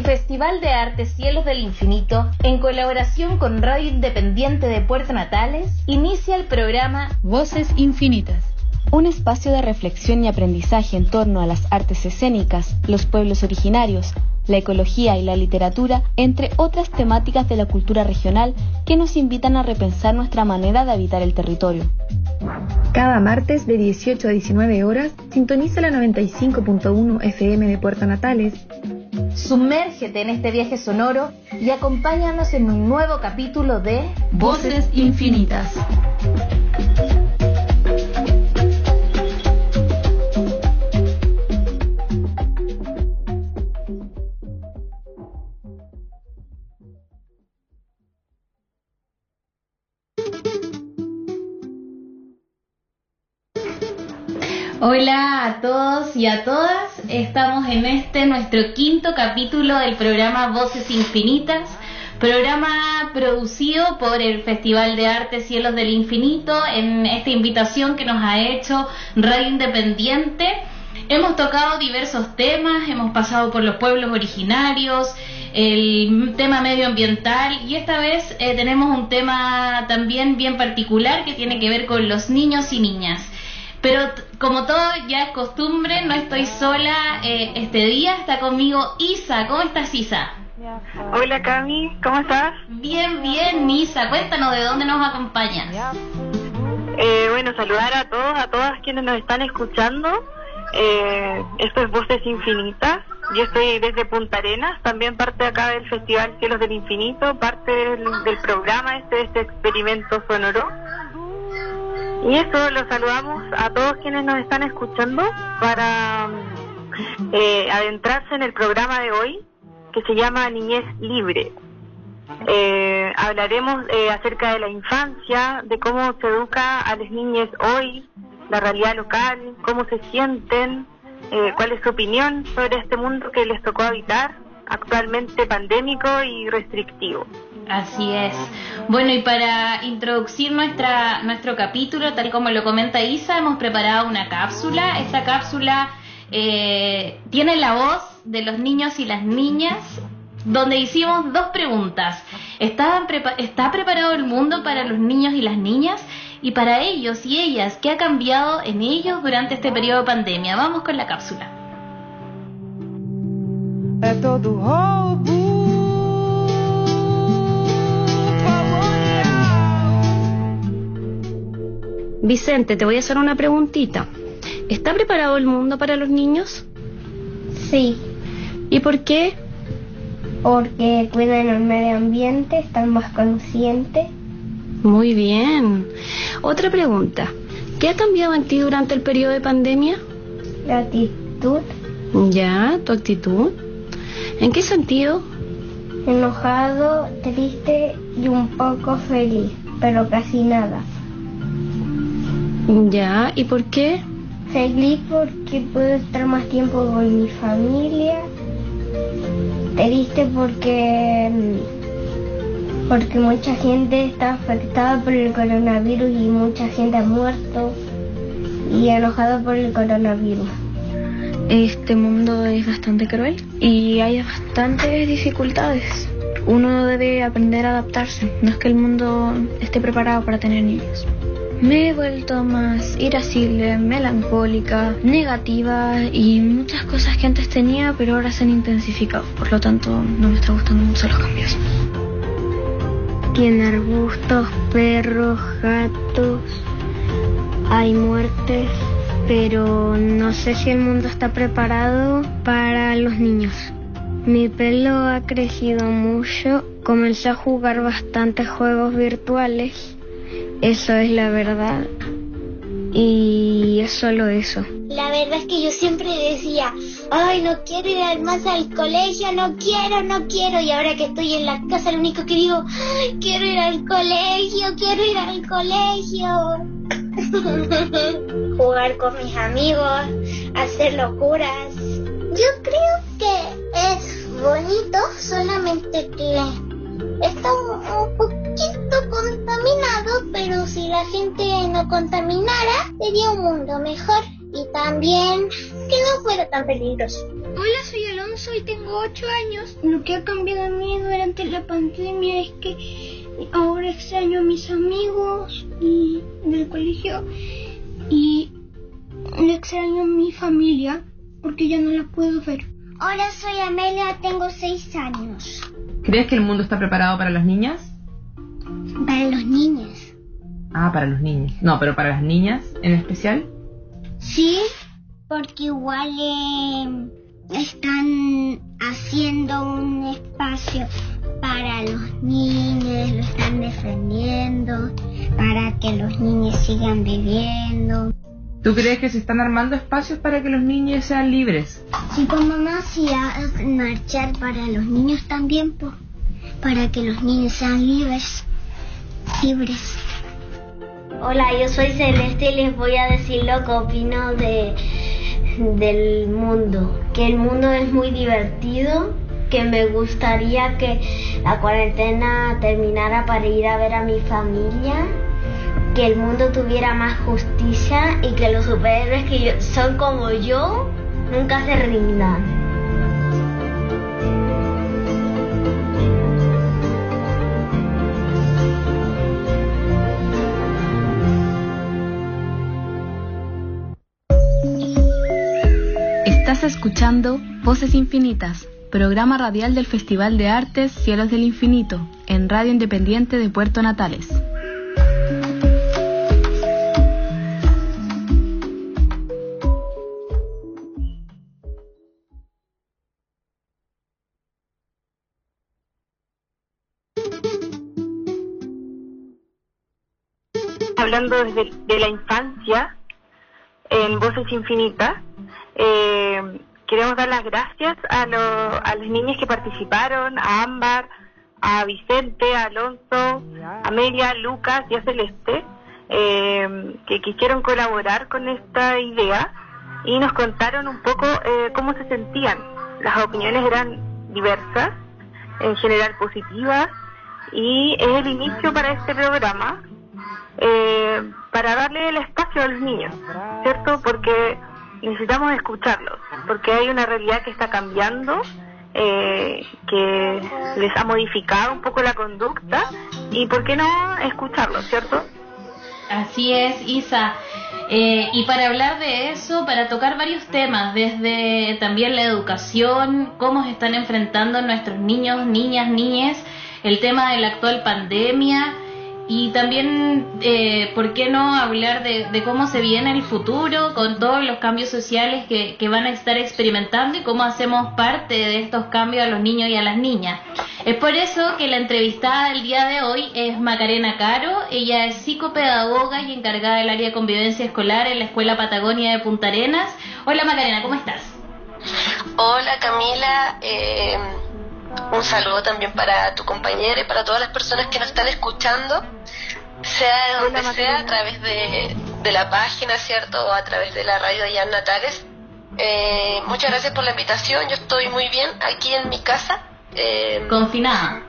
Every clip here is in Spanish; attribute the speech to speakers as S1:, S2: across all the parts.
S1: El Festival de Arte Cielos del Infinito, en colaboración con Radio Independiente de Puerto Natales, inicia el programa
S2: Voces Infinitas.
S3: Un espacio de reflexión y aprendizaje en torno a las artes escénicas, los pueblos originarios, la ecología y la literatura, entre otras temáticas de la cultura regional que nos invitan a repensar nuestra manera de habitar el territorio.
S4: Cada martes de 18 a 19 horas, sintoniza la 95.1 FM de Puerto Natales.
S1: Sumérgete en este viaje sonoro y acompáñanos en un nuevo capítulo de
S2: Voces Infinitas.
S1: Hola a todos y a todas, estamos en este nuestro quinto capítulo del programa Voces Infinitas, programa producido por el Festival de Arte Cielos del Infinito en esta invitación que nos ha hecho Radio Independiente. Hemos tocado diversos temas, hemos pasado por los pueblos originarios, el tema medioambiental y esta vez eh, tenemos un tema también bien particular que tiene que ver con los niños y niñas. Pero como todo ya es costumbre, no estoy sola eh, este día, está conmigo Isa. ¿Cómo estás Isa?
S5: Hola Cami, ¿cómo estás?
S1: Bien, bien Isa, cuéntanos de dónde nos acompañas.
S5: Eh, bueno, saludar a todos, a todas quienes nos están escuchando. Eh, esto es Voces Infinitas. Yo estoy desde Punta Arenas, también parte acá del Festival Cielos del Infinito, parte del, del programa este, de este experimento sonoro. Y eso, los saludamos a todos quienes nos están escuchando para eh, adentrarse en el programa de hoy que se llama Niñez Libre. Eh, hablaremos eh, acerca de la infancia, de cómo se educa a las niñas hoy, la realidad local, cómo se sienten, eh, cuál es su opinión sobre este mundo que les tocó habitar, actualmente pandémico y restrictivo.
S1: Así es. Bueno, y para introducir nuestra, nuestro capítulo, tal como lo comenta Isa, hemos preparado una cápsula. Esta cápsula eh, tiene la voz de los niños y las niñas, donde hicimos dos preguntas. ¿Está, ¿Está preparado el mundo para los niños y las niñas? Y para ellos y ellas, ¿qué ha cambiado en ellos durante este periodo de pandemia? Vamos con la cápsula.
S3: Vicente, te voy a hacer una preguntita. ¿Está preparado el mundo para los niños?
S6: Sí.
S3: ¿Y por qué?
S6: Porque cuidan el medio ambiente, están más conscientes.
S3: Muy bien. Otra pregunta. ¿Qué ha cambiado en ti durante el periodo de pandemia?
S6: La actitud.
S3: Ya, tu actitud. ¿En qué sentido?
S6: Enojado, triste y un poco feliz, pero casi nada.
S3: Ya, ¿y por qué?
S6: Feliz porque puedo estar más tiempo con mi familia. Triste porque porque mucha gente está afectada por el coronavirus y mucha gente ha muerto y enojado por el coronavirus.
S3: Este mundo es bastante cruel y hay bastantes dificultades. Uno debe aprender a adaptarse. No es que el mundo esté preparado para tener niños. Me he vuelto más irascible, melancólica, negativa y muchas cosas que antes tenía pero ahora se han intensificado. Por lo tanto, no me está gustando mucho los cambios.
S6: Tiene arbustos, perros, gatos, hay muertes, pero no sé si el mundo está preparado para los niños. Mi pelo ha crecido mucho, comencé a jugar bastantes juegos virtuales eso es la verdad. Y es solo eso.
S7: La verdad es que yo siempre decía, ay, no quiero ir más al colegio, no quiero, no quiero. Y ahora que estoy en la casa, lo único que digo, ay, quiero ir al colegio, quiero ir al colegio. Jugar con mis amigos, hacer locuras. Yo creo que es bonito, solamente que está un, poquito contaminado, pero si la gente no contaminara, sería un mundo mejor y también que no fuera tan peligroso.
S6: Hola, soy Alonso y tengo 8 años. Lo que ha cambiado en mí durante la pandemia es que ahora extraño a mis amigos y del colegio y extraño a mi familia porque ya no la puedo ver.
S7: Hola, soy Amelia, tengo 6 años.
S8: ¿Crees que el mundo está preparado para las niñas?
S7: Para los niños.
S8: Ah, para los niños. No, pero para las niñas en especial.
S7: Sí, porque igual eh, están haciendo un espacio para los niños, lo están defendiendo, para que los niños sigan viviendo.
S8: ¿Tú crees que se están armando espacios para que los niños sean libres?
S7: Si tu mamá hacía marchar para los niños también, pues, para que los niños sean libres, libres.
S6: Hola, yo soy Celeste y les voy a decir lo que opino de, del mundo. Que el mundo es muy divertido, que me gustaría que la cuarentena terminara para ir a ver a mi familia, que el mundo tuviera más justicia y que los superhéroes que yo- son como yo nunca se rindan.
S2: Escuchando Voces Infinitas, programa radial del Festival de Artes Cielos del Infinito, en Radio Independiente de Puerto Natales.
S5: hablando desde de la infancia en Voces Infinitas. Eh, queremos dar las gracias a, lo- a las niñas que participaron, a Ámbar, a Vicente, a Alonso, a Amelia, Lucas y a Celeste, eh, que quisieron colaborar con esta idea y nos contaron un poco eh, cómo se sentían. Las opiniones eran diversas, en general positivas, y es el inicio para este programa eh, para darle el espacio a los niños, ¿cierto? Porque necesitamos escucharlos, porque hay una realidad que está cambiando, eh, que les ha modificado un poco la conducta, y ¿por qué no escucharlos, ¿cierto?
S1: Así es, Isa. Eh, y para hablar de eso, para tocar varios temas, desde también la educación, cómo se están enfrentando nuestros niños, niñas, niñes, el tema de la actual pandemia y también, eh, ¿por qué no hablar de, cómo se viene el futuro con todos los cambios sociales que, que van a estar experimentando y cómo hacemos parte de estos cambios a los niños y a las niñas? Es por eso que la entrevistada del día de hoy es Macarena Caro. Ella es psicopedagoga y encargada del área de convivencia escolar en la Escuela Patagonia de Punta Arenas. Hola Macarena, ¿cómo estás?
S9: Hola Camila, eh, un saludo también para tu compañera y para todas las personas que nos están escuchando, sea de donde
S5: Hola,
S9: sea, a través de, de la página, ¿cierto? O a través de la radio de Jan Natales. Eh, muchas gracias por la invitación, yo estoy muy bien aquí en mi casa. Eh,
S1: Confinada.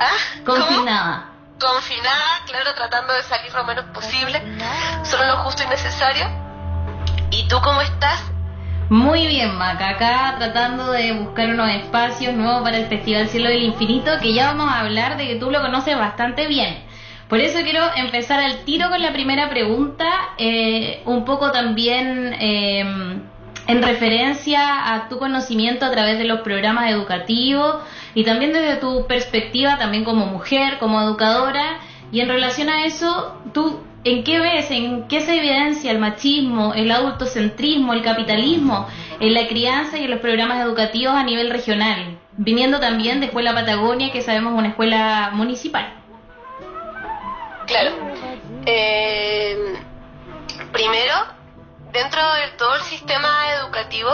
S9: ¿ah? ¿Cómo?
S1: Confinada.
S9: Confinada, claro, tratando de salir lo menos posible, solo lo justo y necesario. ¿Y tú cómo estás?
S1: Muy bien, Maca. Acá tratando de buscar unos espacios nuevos para el Festival Cielo del Infinito, que ya vamos a hablar de que tú lo conoces bastante bien. Por eso quiero empezar al tiro con la primera pregunta, eh, un poco también eh, en referencia a tu conocimiento a través de los programas educativos y también desde tu perspectiva también como mujer, como educadora. Y en relación a eso, ¿tú en qué ves, en qué se evidencia el machismo, el adultocentrismo, el capitalismo en la crianza y en los programas educativos a nivel regional? Viniendo también de Escuela Patagonia, que sabemos es una escuela municipal.
S9: Claro. Eh, primero, dentro de todo el sistema educativo,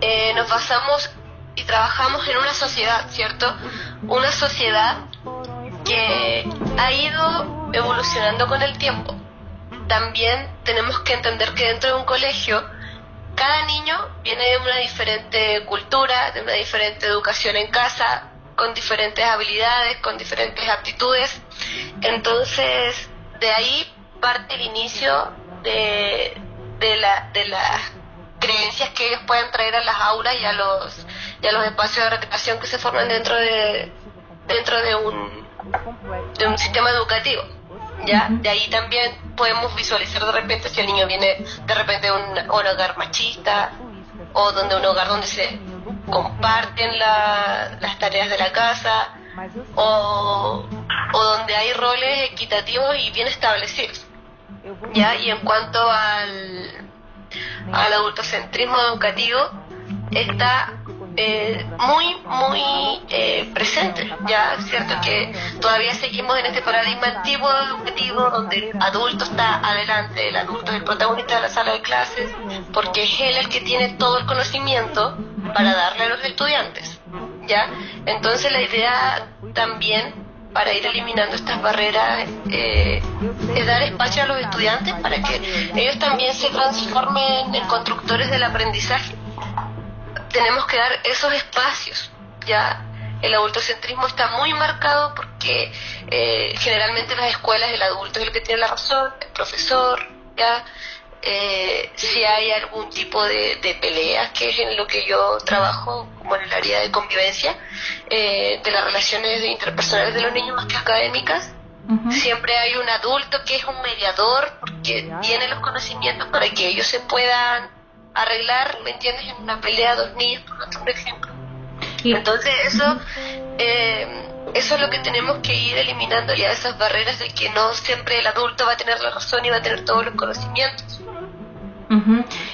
S9: eh, nos basamos y trabajamos en una sociedad, ¿cierto? Una sociedad que ha ido evolucionando con el tiempo. También tenemos que entender que dentro de un colegio, cada niño viene de una diferente cultura, de una diferente educación en casa, con diferentes habilidades, con diferentes aptitudes. Entonces, de ahí parte el inicio de, de, la, de, la, creencias que ellos pueden traer a las aulas y a los, y a los espacios de recreación que se forman dentro de, dentro de un, de un sistema educativo. ¿ya? De ahí también podemos visualizar de repente si el niño viene de repente de un, hogar machista o donde un hogar donde se comparten las tareas de la casa o, o donde hay roles equitativos y bien establecidos. ¿ya? Y en cuanto al, al adultocentrismo educativo, está eh, muy, muy eh, presente. Ya cierto que todavía seguimos en este paradigma antiguo educativo donde el adulto está adelante, el adulto es el protagonista de la sala de clases, porque es él el que tiene todo el conocimiento para darle a los estudiantes. ¿ya? Entonces la idea también para ir eliminando estas barreras eh, es dar espacio a los estudiantes para que ellos también se transformen en constructores del aprendizaje tenemos que dar esos espacios. Ya el adultocentrismo está muy marcado porque eh, generalmente en las escuelas el adulto es el que tiene la razón, el profesor, ya. Eh, si hay algún tipo de, de, peleas, que es en lo que yo trabajo, como en el área de convivencia, eh, de las relaciones interpersonales de los niños más que académicas, siempre hay un adulto que es un mediador porque tiene los conocimientos para que ellos se puedan arreglar, ¿me entiendes? En una pelea dos niños, por ejemplo. Entonces eso, eh, eso es lo que tenemos que ir eliminando ya esas barreras de que no siempre el adulto va a tener la razón y va a tener todos los conocimientos.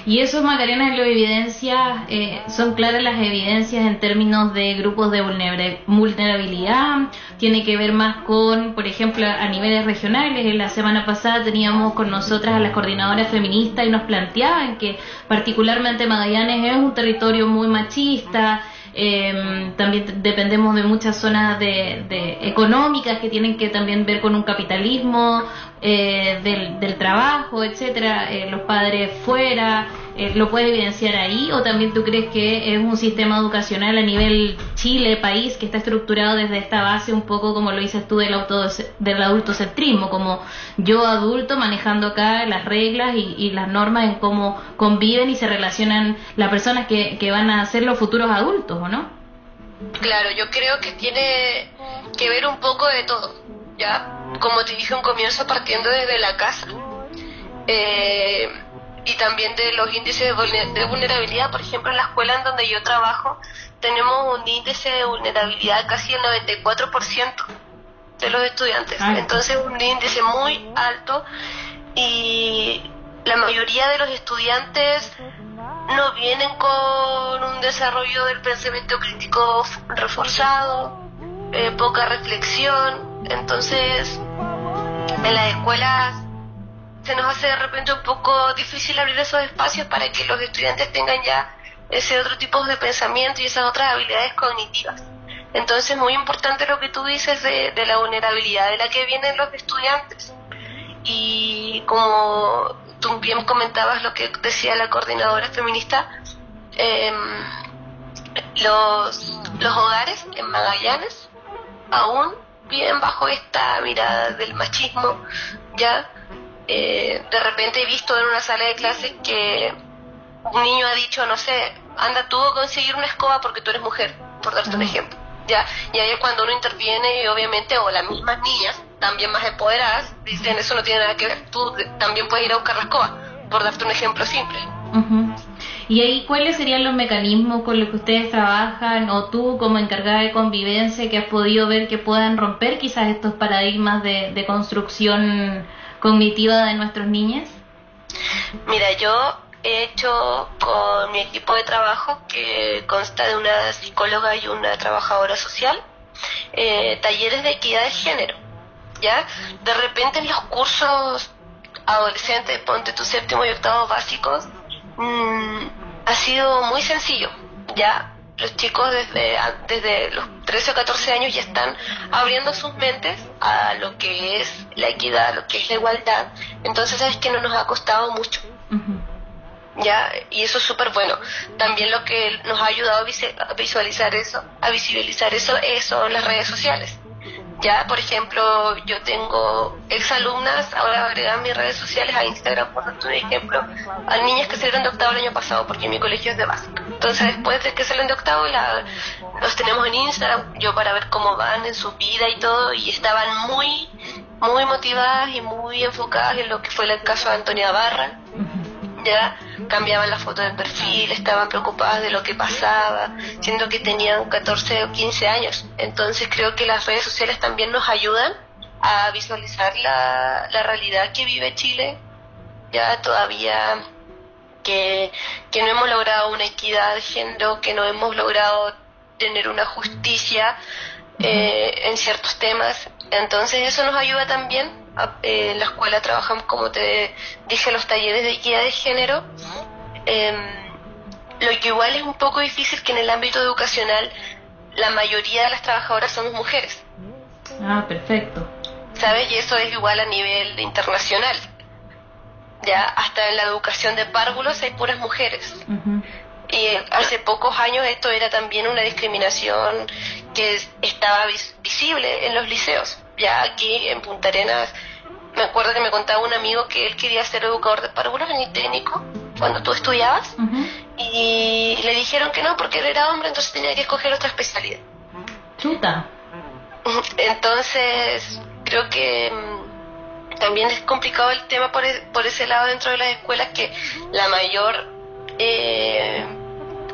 S1: Y eso, Macarena, lo evidencia, eh, son claras las evidencias en términos de grupos de vulnerabilidad, tiene que ver más con, por ejemplo, a niveles regionales. La semana pasada teníamos con nosotras a las coordinadoras feministas y nos planteaban que particularmente Magallanes es un territorio muy machista, eh, también dependemos de muchas zonas de, económicas que tienen que también ver con un capitalismo eh, del, trabajo, etcétera. Eh, los padres fuera, eh, ¿lo puede evidenciar ahí? ¿O también tú crees que es un sistema educacional a nivel Chile, país, que está estructurado desde esta base un poco como lo dices tú del, auto, del adultocentrismo, como yo adulto manejando acá las reglas y, las normas en cómo conviven y se relacionan las personas que, que van a ser los futuros adultos, ¿o no?
S9: Claro, yo creo que tiene que ver un poco de todo, ¿ya? Como te dije un comienzo partiendo desde la casa. Eh, y también de los índices de vulnerabilidad. Por ejemplo, en la escuela en donde yo trabajo tenemos un índice de vulnerabilidad casi el 94% de los estudiantes. Entonces, un índice muy alto y la mayoría de los estudiantes no vienen con un desarrollo del pensamiento crítico reforzado, eh, poca reflexión. Entonces, en las escuelas se nos hace de repente un poco difícil abrir esos espacios para que los estudiantes tengan ya ese otro tipo de pensamiento y esas otras habilidades cognitivas. Entonces, muy importante lo que tú dices de, la vulnerabilidad de la que vienen los estudiantes. Y como tú bien comentabas lo que decía la coordinadora feminista, em, los, los hogares en Magallanes aún viven bajo esta mirada del machismo, ya eh, de repente he visto en una sala de clases que un niño ha dicho, no sé, anda tú a conseguir una escoba porque tú eres mujer, por darte un ejemplo. ¿ya? Y ahí es cuando uno interviene y obviamente, o las mismas niñas, también más empoderadas, dicen, eso no tiene nada que ver, tú también puedes ir a buscar la escoba, por darte un ejemplo simple.
S1: ¿Y ahí cuáles serían los mecanismos con los que ustedes trabajan o tú como encargada de convivencia que has podido ver que puedan romper quizás estos paradigmas de, de construcción cognitiva de nuestros niños?
S9: Mira, yo he hecho con mi equipo de trabajo, que consta de una psicóloga y una trabajadora social, eh, talleres de equidad de género. ¿ya? De repente en los cursos adolescentes, ponte tu séptimo y octavo básicos, mm, ha sido muy sencillo, ¿ya? los chicos desde, desde los 13 o 14 años ya están abriendo sus mentes a lo que es la equidad, a lo que es la igualdad. Entonces, es que no nos ha costado mucho. ¿Ya? Y eso es súper bueno. También lo que nos ha ayudado a visualizar eso, a visibilizar eso, son las redes sociales. Ya, por ejemplo, yo tengo exalumnas, ahora agregan mis redes sociales a Instagram, por ejemplo, a niñas que salieron de octavo el año pasado, porque mi colegio es de básica. Entonces, después de que salen de octavo, la, los tenemos en Instagram, yo para ver cómo van en su vida y todo, y estaban muy, muy motivadas y muy enfocadas en lo que fue el caso de Antonia Barra ya cambiaban la foto del perfil, estaban preocupadas de lo que pasaba, siendo que tenían 14 o 15 años. Entonces creo que las redes sociales también nos ayudan a visualizar la, la realidad que vive Chile, ya todavía que, que no hemos logrado una equidad de género, que no hemos logrado tener una justicia eh, en ciertos temas. Entonces eso nos ayuda también eh, en la escuela trabajamos, como te dije, los talleres de equidad de género. Em, lo que igual es un poco difícil que en el ámbito educacional la mayoría de las trabajadoras somos mujeres.
S1: Ah, perfecto.
S9: ¿Sabes? Y eso es igual a nivel internacional. Ya, hasta en la educación de párvulos hay puras mujeres. Y hace pocos años esto era también una discriminación que estaba visible en los liceos ya aquí en Punta Arenas, me acuerdo que me contaba un amigo que él quería ser educador de párvulos en el técnico cuando tú estudiabas y le dijeron que no porque él era hombre, entonces tenía que escoger otra especialidad.
S1: Chuta.
S9: Entonces, creo que mm, también es complicado el tema por, e, por ese lado dentro de las escuelas que la mayor eh,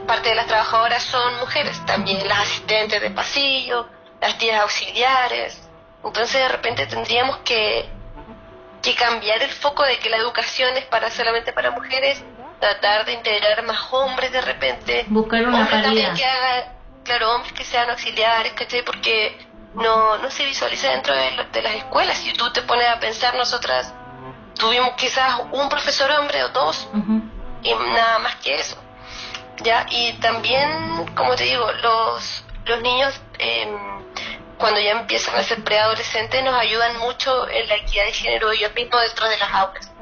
S9: parte de las trabajadoras son mujeres, también las asistentes de pasillo, las tías auxiliares, entonces de repente tendríamos que, que cambiar el foco de que la educación es para solamente para mujeres, tratar de integrar más hombres de repente.
S1: Buscar una
S9: paridad. que claro, hombres que sean auxiliares, ¿cachai? Porque no, no se visualiza dentro de, las escuelas. Si tú te pones a pensar, nosotras tuvimos quizás un profesor hombre o dos, y nada más que eso. ¿Ya? Y también, como te digo, los, los niños... Eh, cuando ya empiezan a ser preadolescentes nos ayudan mucho en la equidad de género ellos mismos dentro de las aulas.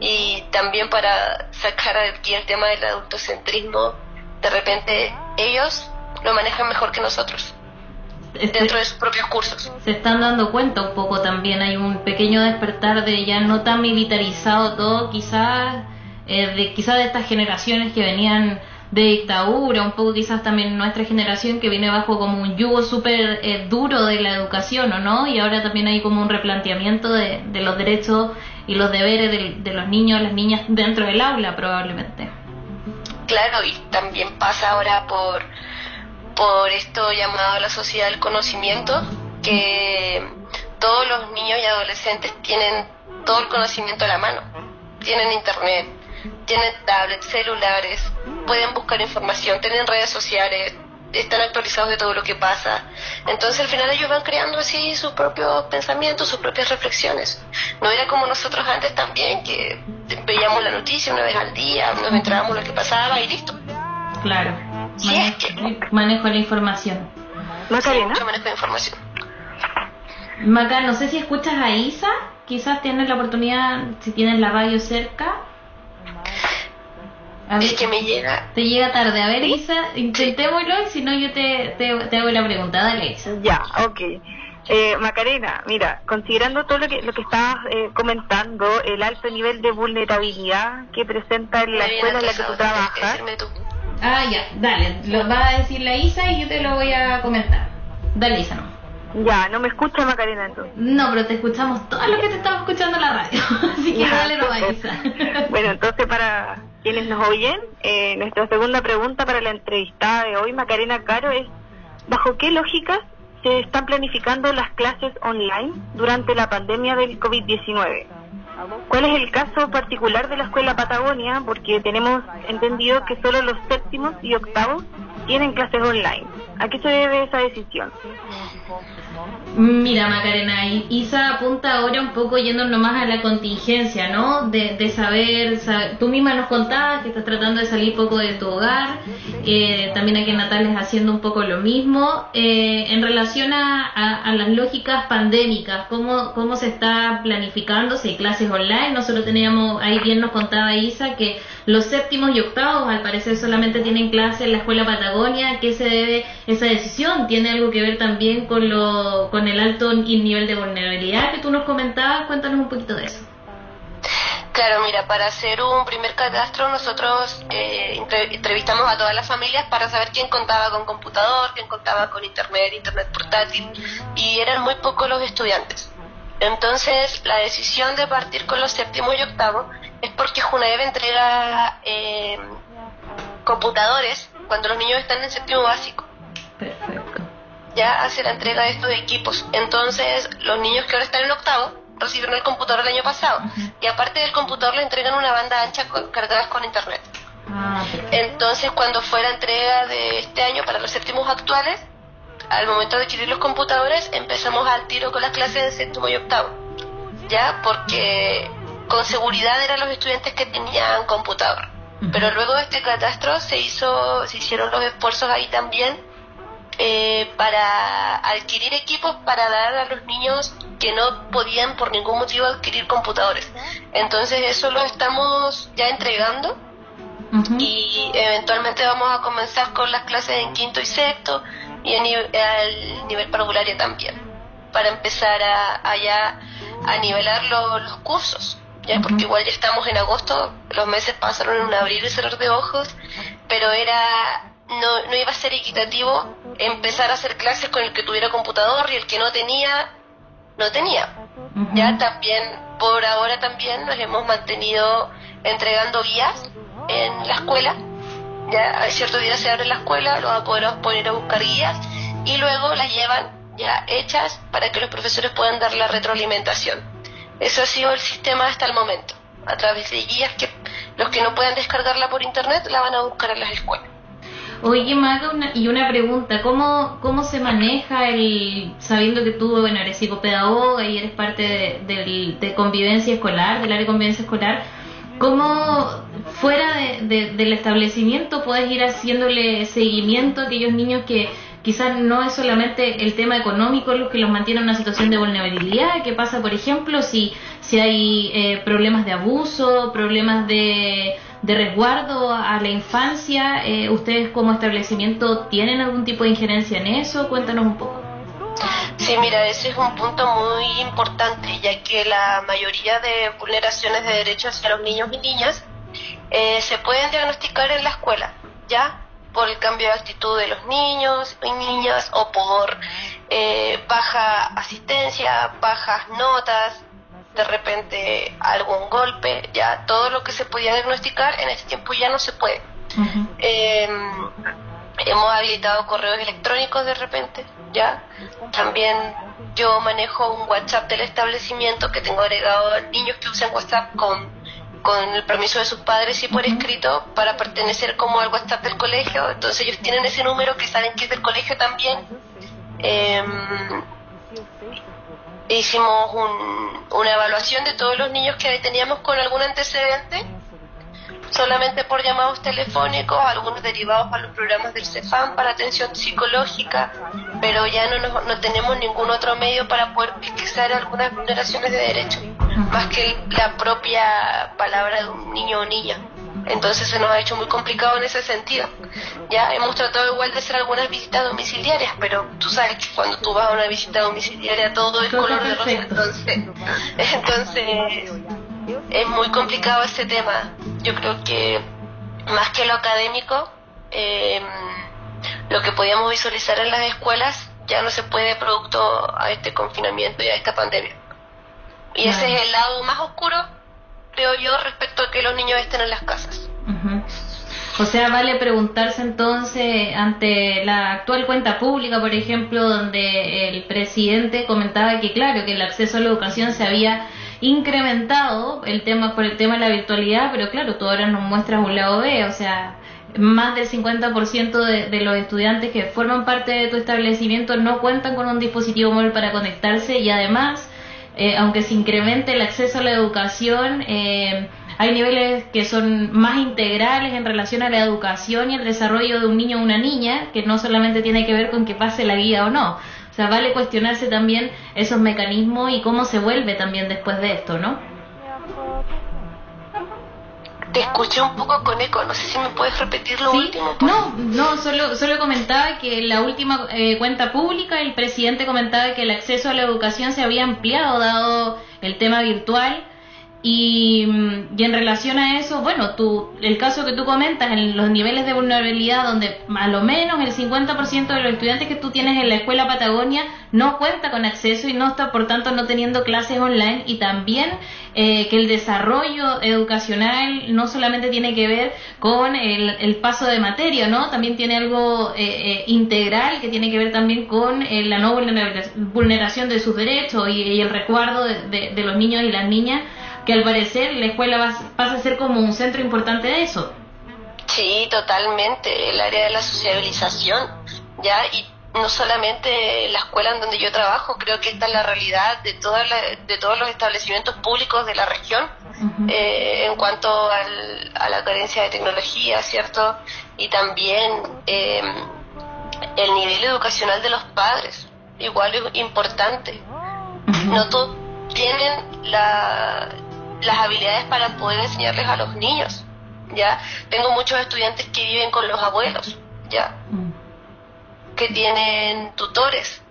S9: Y también para sacar aquí el tema del adultocentrismo, de repente ellos lo manejan mejor que nosotros este, dentro de sus propios cursos.
S1: Se están dando cuenta un poco también, hay un pequeño despertar de ya no tan militarizado todo, quizás eh, de quizás de estas generaciones que venían de dictadura, un poco quizás también nuestra generación que viene bajo como un yugo súper eh, duro de la educación, ¿o no? Y ahora también hay como un replanteamiento de, los derechos y los deberes de, de, los niños, las niñas dentro del aula probablemente.
S9: Claro, y también pasa ahora por, por esto llamado la sociedad del conocimiento, que todos los niños y adolescentes tienen todo el conocimiento a la mano, tienen internet, tienen tablets, celulares, pueden buscar información, tienen redes sociales, están actualizados de todo lo que pasa. Entonces al final ellos van creando así sus propios pensamientos, sus propias reflexiones. No era como nosotros antes también, que veíamos la noticia una vez al día, nos enterábamos lo que pasaba y listo.
S1: Claro. manejo la información.
S9: Macarena. Sí, manejo la información.
S1: Maca, no sé si escuchas a Isa, quizás tienes la oportunidad, si tienes la radio cerca,
S9: es que me llega.
S1: Te llega tarde. A ver, Isa, intentémoslo y si no, yo te, te, hago la pregunta. Dale, Isa.
S5: Ya, ok. Eh, Macarena, mira, considerando todo lo que, lo que estabas eh, comentando, el alto nivel de vulnerabilidad que presenta en la escuela en la que tú trabajas.
S1: Ah, ya, dale, lo va a decir la Isa y yo te lo voy a comentar. Dale, Isa, no.
S5: Ya, no me escucha Macarena entonces.
S1: No, pero te escuchamos todo lo que te estamos escuchando en la radio. Así que dale no Isa.
S5: bueno, entonces para quienes nos oyen, eh, nuestra segunda pregunta para la entrevistada de hoy, Macarena Caro, es ¿bajo qué lógicas se están planificando las clases online durante la pandemia del COVID-19? ¿Cuál es el caso particular de la Escuela Patagonia? Porque tenemos entendido que solo los séptimos y octavos tienen clases online. ¿A qué se debe esa decisión?
S1: Mira, Macarena, Isa apunta ahora un poco yéndonos más a la contingencia, ¿no? De, de saber, tú misma nos contabas que estás tratando de salir poco de tu hogar, eh, también aquí en Natales haciendo un poco lo mismo, eh, en relación a, a, las lógicas pandémicas, ¿cómo, cómo se está planificando, si hay clases online, nosotros teníamos, ahí bien nos contaba Isa que los séptimos y octavos al parecer solamente tienen clases en la Escuela Patagonia, ¿qué se debe esa decisión? ¿Tiene algo que ver también con los con el alto nivel de vulnerabilidad que tú nos comentabas. Cuéntanos un poquito de eso.
S9: Claro, mira, para hacer un primer catastro nosotros eh, entrevistamos a todas las familias para saber quién contaba con computador, quién contaba con internet, internet portátil, y eran muy pocos los estudiantes. Entonces, la decisión de partir con los séptimos y octavos es porque Junaev entrega eh, computadores cuando los niños están en séptimo básico.
S1: Perfecto.
S9: Ya hace la entrega de estos equipos. Entonces, los niños que ahora están en octavo recibieron el computador el año pasado. Y aparte del computador le entregan una banda ancha cargada con internet.
S1: Ah,
S9: Entonces, cuando fue la entrega de este año para los séptimos actuales, al momento de adquirir los computadores, empezamos al tiro con las clases de séptimo y octavo. ¿Ya? Porque con seguridad eran los estudiantes que tenían computador. Pero luego de este catastro se hizo, se hicieron los esfuerzos ahí también eh, para adquirir equipos para dar a los niños que no podían por ningún motivo adquirir computadores. Entonces eso lo estamos ya entregando y eventualmente vamos a comenzar con las clases en quinto y sexto y nivel, al nivel parvularia también, para empezar a, a nivelar los cursos. ¿ya? porque igual ya estamos en agosto, los meses pasaron en un abrir y cerrar de ojos, pero era no, no iba a ser equitativo empezar a hacer clases con el que tuviera computador y el que no tenía, no tenía. Ya también, por ahora también nos hemos mantenido entregando guías en la escuela. Ya a ciertos días se abre la escuela, los a poder poner a buscar guías y luego las llevan ya hechas para que los profesores puedan dar la retroalimentación. Eso ha sido el sistema hasta el momento, a través de guías que los que no puedan descargarla por internet la van a buscar en las escuelas.
S1: Oye, Maga, una, y una pregunta, ¿cómo, ¿cómo se maneja el, sabiendo que tú bueno, eres psicopedagoga y eres parte de, convivencia escolar, del área de convivencia escolar, ¿cómo fuera del establecimiento puedes ir haciéndole seguimiento a aquellos niños que quizás no es solamente el tema económico lo que los mantiene en una situación de vulnerabilidad, ¿qué pasa, por ejemplo, si, si hay eh, problemas de abuso, problemas de de resguardo a la infancia, eh, ¿ustedes como establecimiento tienen algún tipo de injerencia en eso? Cuéntanos un poco.
S9: Sí, mira, ese es un punto muy importante, ya que la mayoría de vulneraciones de derechos hacia los niños y niñas eh, se pueden diagnosticar en la escuela, ¿ya? Por el cambio de actitud de los niños y niñas o por eh, baja asistencia, bajas notas, de repente algún golpe, ya todo lo que se podía diagnosticar en este tiempo ya no se puede. Em, hemos habilitado correos electrónicos de repente, ya. También yo manejo un WhatsApp del establecimiento que tengo agregado a niños que usan WhatsApp con, con el permiso de sus padres y por escrito para pertenecer como al WhatsApp del colegio. Entonces ellos tienen ese número que saben que es del colegio también. Eh, hicimos una evaluación de todos los niños que teníamos con algún antecedente, solamente por llamados telefónicos, algunos derivados a los programas del CEFAM para atención psicológica, pero ya no, no tenemos ningún otro medio para poder pesquisar algunas vulneraciones de derechos, más que la propia palabra de un niño o niña. Entonces se nos ha hecho muy complicado en ese sentido. Ya hemos tratado igual de hacer algunas visitas domiciliarias, pero tú sabes que cuando tú vas a una visita domiciliaria todo es color de rosa, entonces, entonces es muy complicado este tema. Yo creo que más que lo académico, eh, lo que podíamos visualizar en las escuelas ya no se puede producto a este confinamiento y a esta pandemia. Y ese es el lado más oscuro creo yo, respecto a que los niños estén en las casas.
S1: O sea, vale preguntarse entonces ante la actual cuenta pública, por ejemplo, donde el presidente comentaba que, claro, que el acceso a la educación se había incrementado el tema por el tema de la virtualidad, pero claro, tú ahora nos muestras un lado B, o sea, más del 50% de, de los estudiantes que forman parte de tu establecimiento no cuentan con un dispositivo móvil para conectarse y además eh, aunque se incremente el acceso a la educación, eh, hay niveles que son más integrales en relación a la educación y el desarrollo de un niño o una niña, que no solamente tiene que ver con que pase la guía o no. O sea, vale cuestionarse también esos mecanismos y cómo se vuelve también después de esto, ¿no?
S9: Te escuché un poco con eco, no sé si me puedes repetir lo último.
S1: No, no, solo, solo comentaba que en la última eh, cuenta pública el presidente comentaba que el acceso a la educación se había ampliado dado el tema virtual y, mm, y, en relación a eso, bueno, tú, el caso que tú comentas, en los niveles de vulnerabilidad, donde a lo menos el 50% de los estudiantes que tú tienes en la escuela Patagonia no cuenta con acceso y no está, por tanto, no teniendo clases online, y también eh, que el desarrollo educacional no solamente tiene que ver con el, el paso de materia, ¿no? También tiene algo eh, eh, integral que tiene que ver también con la no vulneración de sus derechos y, el recuerdo de los niños y las niñas que al parecer la escuela va, pasa a ser como un centro importante de eso.
S9: Sí, totalmente, el área de la sociabilización, ya, y no solamente la escuela en donde yo trabajo, creo que esta es la realidad de, toda de todos los establecimientos públicos de la región eh, en cuanto al, a la carencia de tecnología, ¿cierto? Y también eh, el nivel educacional de los padres, igual es importante. No todos tienen la, las habilidades para poder enseñarles a los niños. ¿ya? Tengo muchos estudiantes que viven con los abuelos, ¿ya? Mm. Que tienen tutores.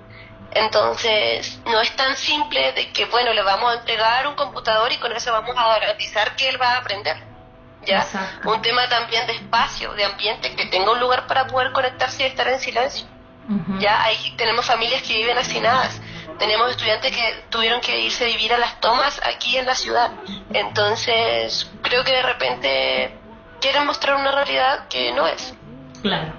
S9: Entonces, no es tan simple de que, bueno, le vamos a entregar un computador y con eso vamos a garantizar que él va a aprender. ¿Ya? Un tema también de espacio, de ambiente, que tenga un lugar para poder conectarse y estar en silencio. Ya ahí tenemos familias que viven hacinadas tenemos estudiantes que tuvieron que irse a vivir a las tomas aquí en la ciudad. Entonces, creo que de repente quieren mostrar una realidad que no es.
S1: Claro.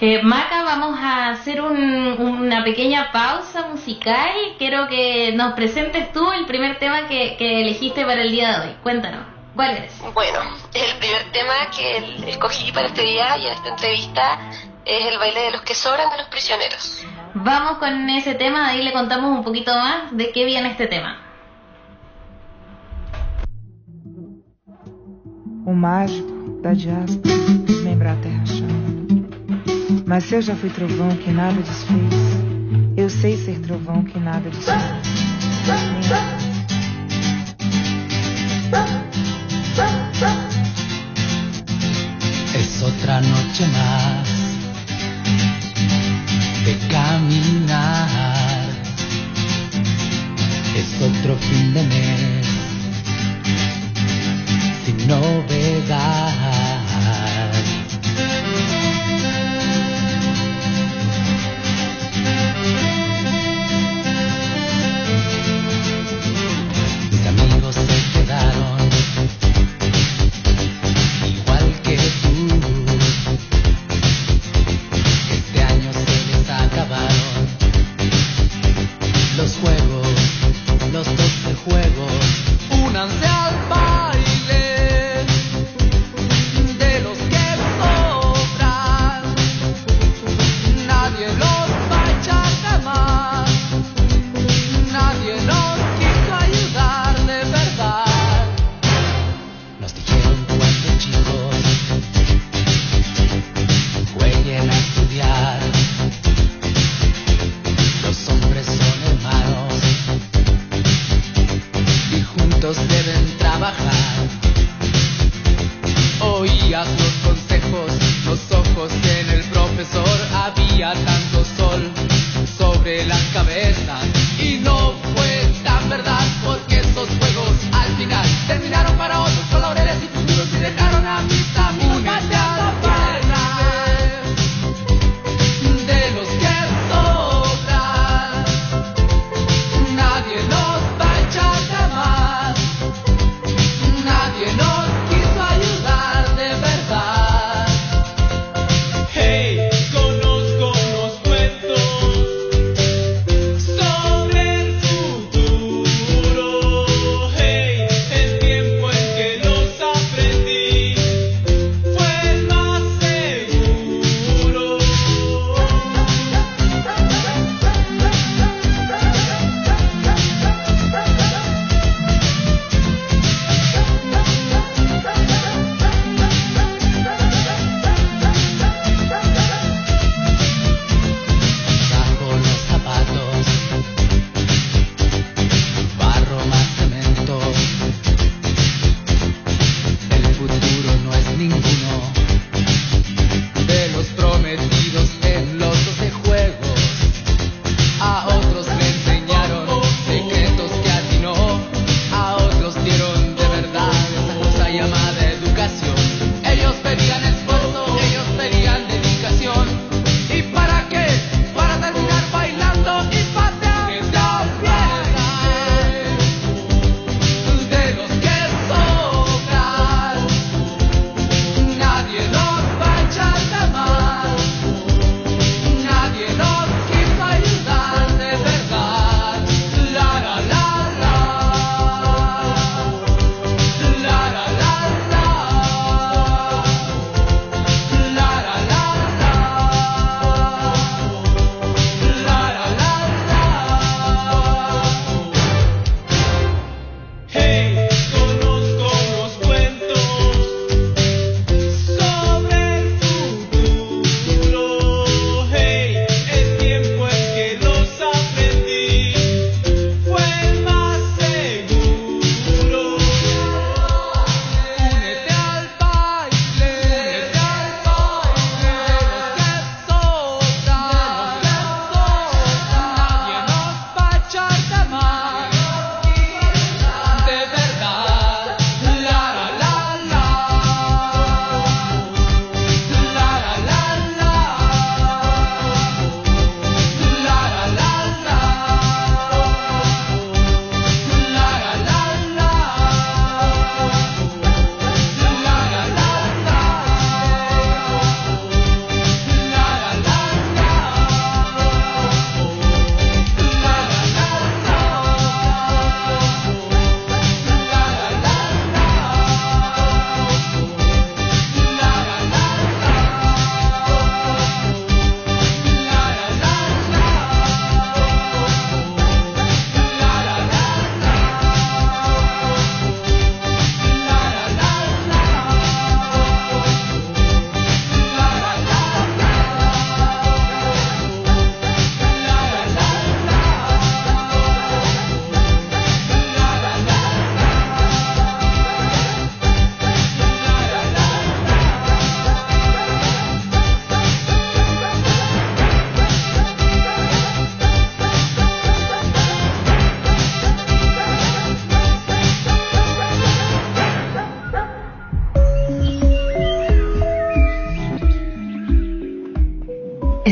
S1: Eh, Maca, vamos a hacer una pequeña pausa musical. Quiero que nos presentes tú el primer tema que, que elegiste para el día de hoy. Cuéntanos, ¿cuál es?
S9: Bueno, el primer tema que escogí para este día y en esta entrevista es el baile de los que sobran de los prisioneros.
S1: Vamos con ese tema, ahí le contamos un poquito más de qué viene este tema.
S8: O mágico da diáspora lembra a terra chama. Mas se eu já fui trovão que nada desfez, eu sei ser trovão que nada desfez.
S10: Es otra noche más de caminar. Es otro fin de mes sin novedad.
S11: ya tan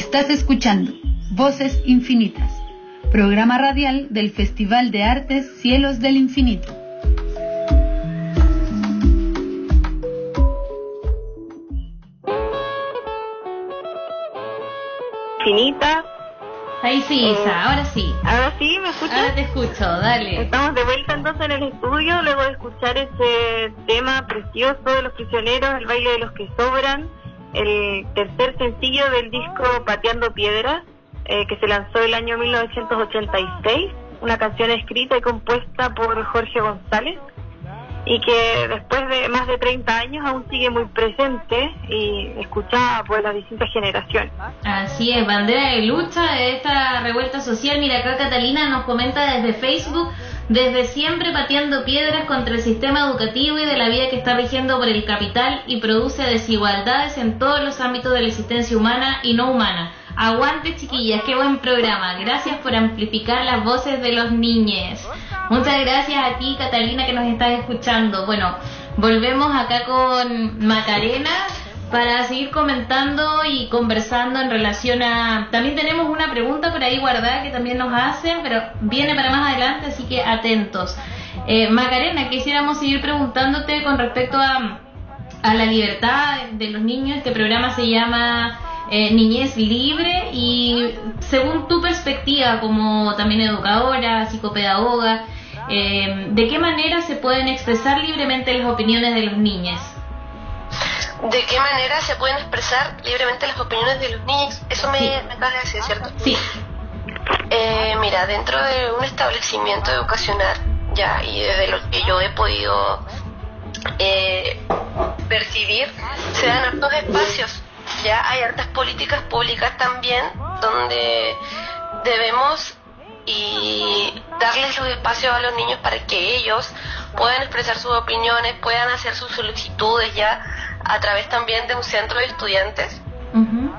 S11: Estás escuchando Voces Infinitas, programa radial del Festival de Artes Cielos del Infinito.
S5: Infinita.
S1: Ahí sí, Isa,
S5: Eh,
S1: ahora sí.
S5: Ahora sí, ¿me escuchas?
S1: Ahora te escucho, dale.
S5: Estamos de vuelta entonces en el estudio, luego de escuchar ese tema precioso de los prisioneros, el baile de los que sobran, el tercer sencillo del disco Pateando Piedras, eh, que se lanzó el año 1986, una canción escrita y compuesta por Jorge González y que después de más de 30 años aún sigue muy presente y escuchada por las distintas generaciones.
S1: Así es, bandera de lucha de esta revuelta social. Mira, acá Catalina nos comenta desde Facebook, desde siempre pateando piedras contra el sistema educativo y de la vida que está rigiendo por el capital y produce desigualdades en todos los ámbitos de la existencia humana y no humana. Aguante chiquillas, qué buen programa. Gracias por amplificar las voces de los niños. Muchas gracias a ti, Catalina, que nos estás escuchando. Bueno, volvemos acá con Macarena para seguir comentando y conversando en relación a... También tenemos una pregunta por ahí guardada que también nos hacen, pero viene para más adelante, así que atentos. Eh, Macarena, quisiéramos seguir preguntándote con respecto a, la libertad de los niños. Este programa se llama eh, Niñez Libre y según tu perspectiva como también educadora, psicopedagoga, eh, ¿de qué manera se pueden expresar libremente las opiniones de los niños?
S9: ¿De qué manera se pueden expresar libremente las opiniones de los niños? Eso me,
S1: Sí.
S9: me acabas de decir, ¿cierto?
S1: Sí.
S9: Eh, mira, dentro de un establecimiento educacional, ya, y desde lo que yo he podido eh, percibir, se dan hartos espacios. Ya hay hartas políticas públicas también donde debemos y darles los espacios a los niños para que ellos puedan expresar sus opiniones, puedan hacer sus solicitudes ya a través también de un centro de estudiantes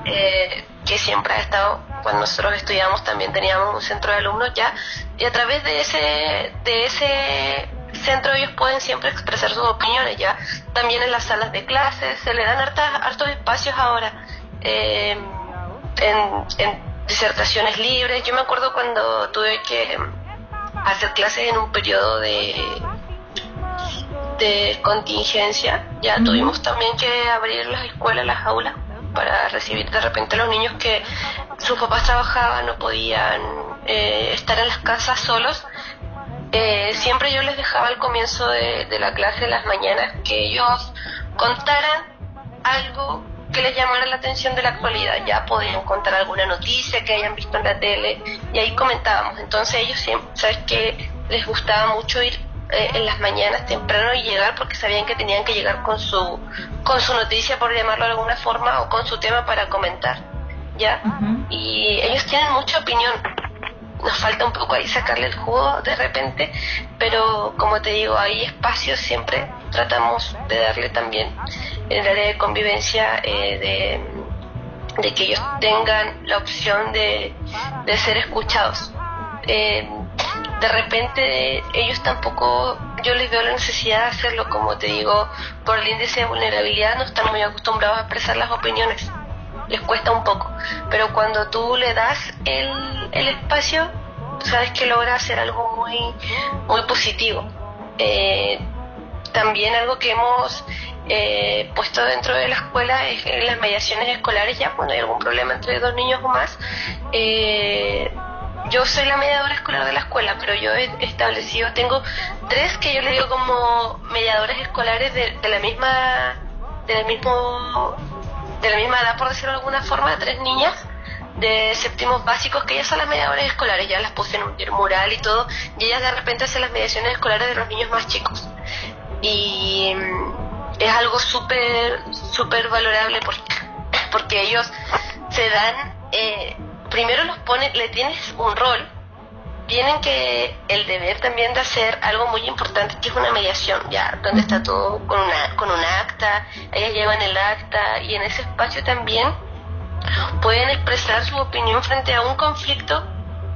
S9: eh, que siempre ha estado, cuando nosotros estudiamos también teníamos un centro de alumnos ya, y a través de ese, de ese centro ellos pueden siempre expresar sus opiniones ya, también en las salas de clases, se le dan hartas, hartos espacios ahora, eh, en, en disertaciones libres, yo me acuerdo cuando tuve que hacer clases en un periodo de de contingencia, ya tuvimos también que abrir las escuelas, las aulas, para recibir de repente a los niños que sus papás trabajaban, no podían eh, estar en las casas solos. Eh, siempre yo les dejaba al comienzo de, de la clase, de las mañanas, que ellos contaran algo que les llamara la atención de la actualidad. Ya podían contar alguna noticia que hayan visto en la tele y ahí comentábamos. Entonces ellos siempre, ¿sabes que Les gustaba mucho ir eh, en las mañanas temprano y llegar porque sabían que tenían que llegar con su con su noticia por llamarlo de alguna forma o con su tema para comentar ya y ellos tienen mucha opinión. Nos falta un poco ahí sacarle el jugo de repente pero como te digo hay espacios siempre. Tratamos de darle también en el área de convivencia eh, de, de que ellos tengan la opción de, de ser escuchados. Eh, de repente ellos tampoco, yo les veo la necesidad de hacerlo, como te digo, por el índice de vulnerabilidad no están muy acostumbrados a expresar las opiniones, les cuesta un poco, pero cuando tú le das el, el espacio, sabes que logra hacer algo muy, muy positivo. Eh, también algo que hemos eh, puesto dentro de la escuela es en las mediaciones escolares, ya cuando hay algún problema entre dos niños o más, eh, yo soy la mediadora escolar de la escuela, pero yo he establecido, tengo tres que yo le digo como mediadores escolares de, de la misma, de la mismo, de la misma edad, por decirlo de alguna forma, tres niñas de séptimos básicos que ellas son las mediadoras escolares, ya las puse en un mural y todo, y ellas de repente hacen las mediaciones escolares de los niños más chicos. Y mm, es algo súper, súper valorable porque, porque ellos se dan, eh, primero los ponen, le tienes un rol, tienen que el deber también de hacer algo muy importante que es una mediación, ya, donde está todo con una, con un acta, ellas llevan el acta y en ese espacio también pueden expresar su opinión frente a un conflicto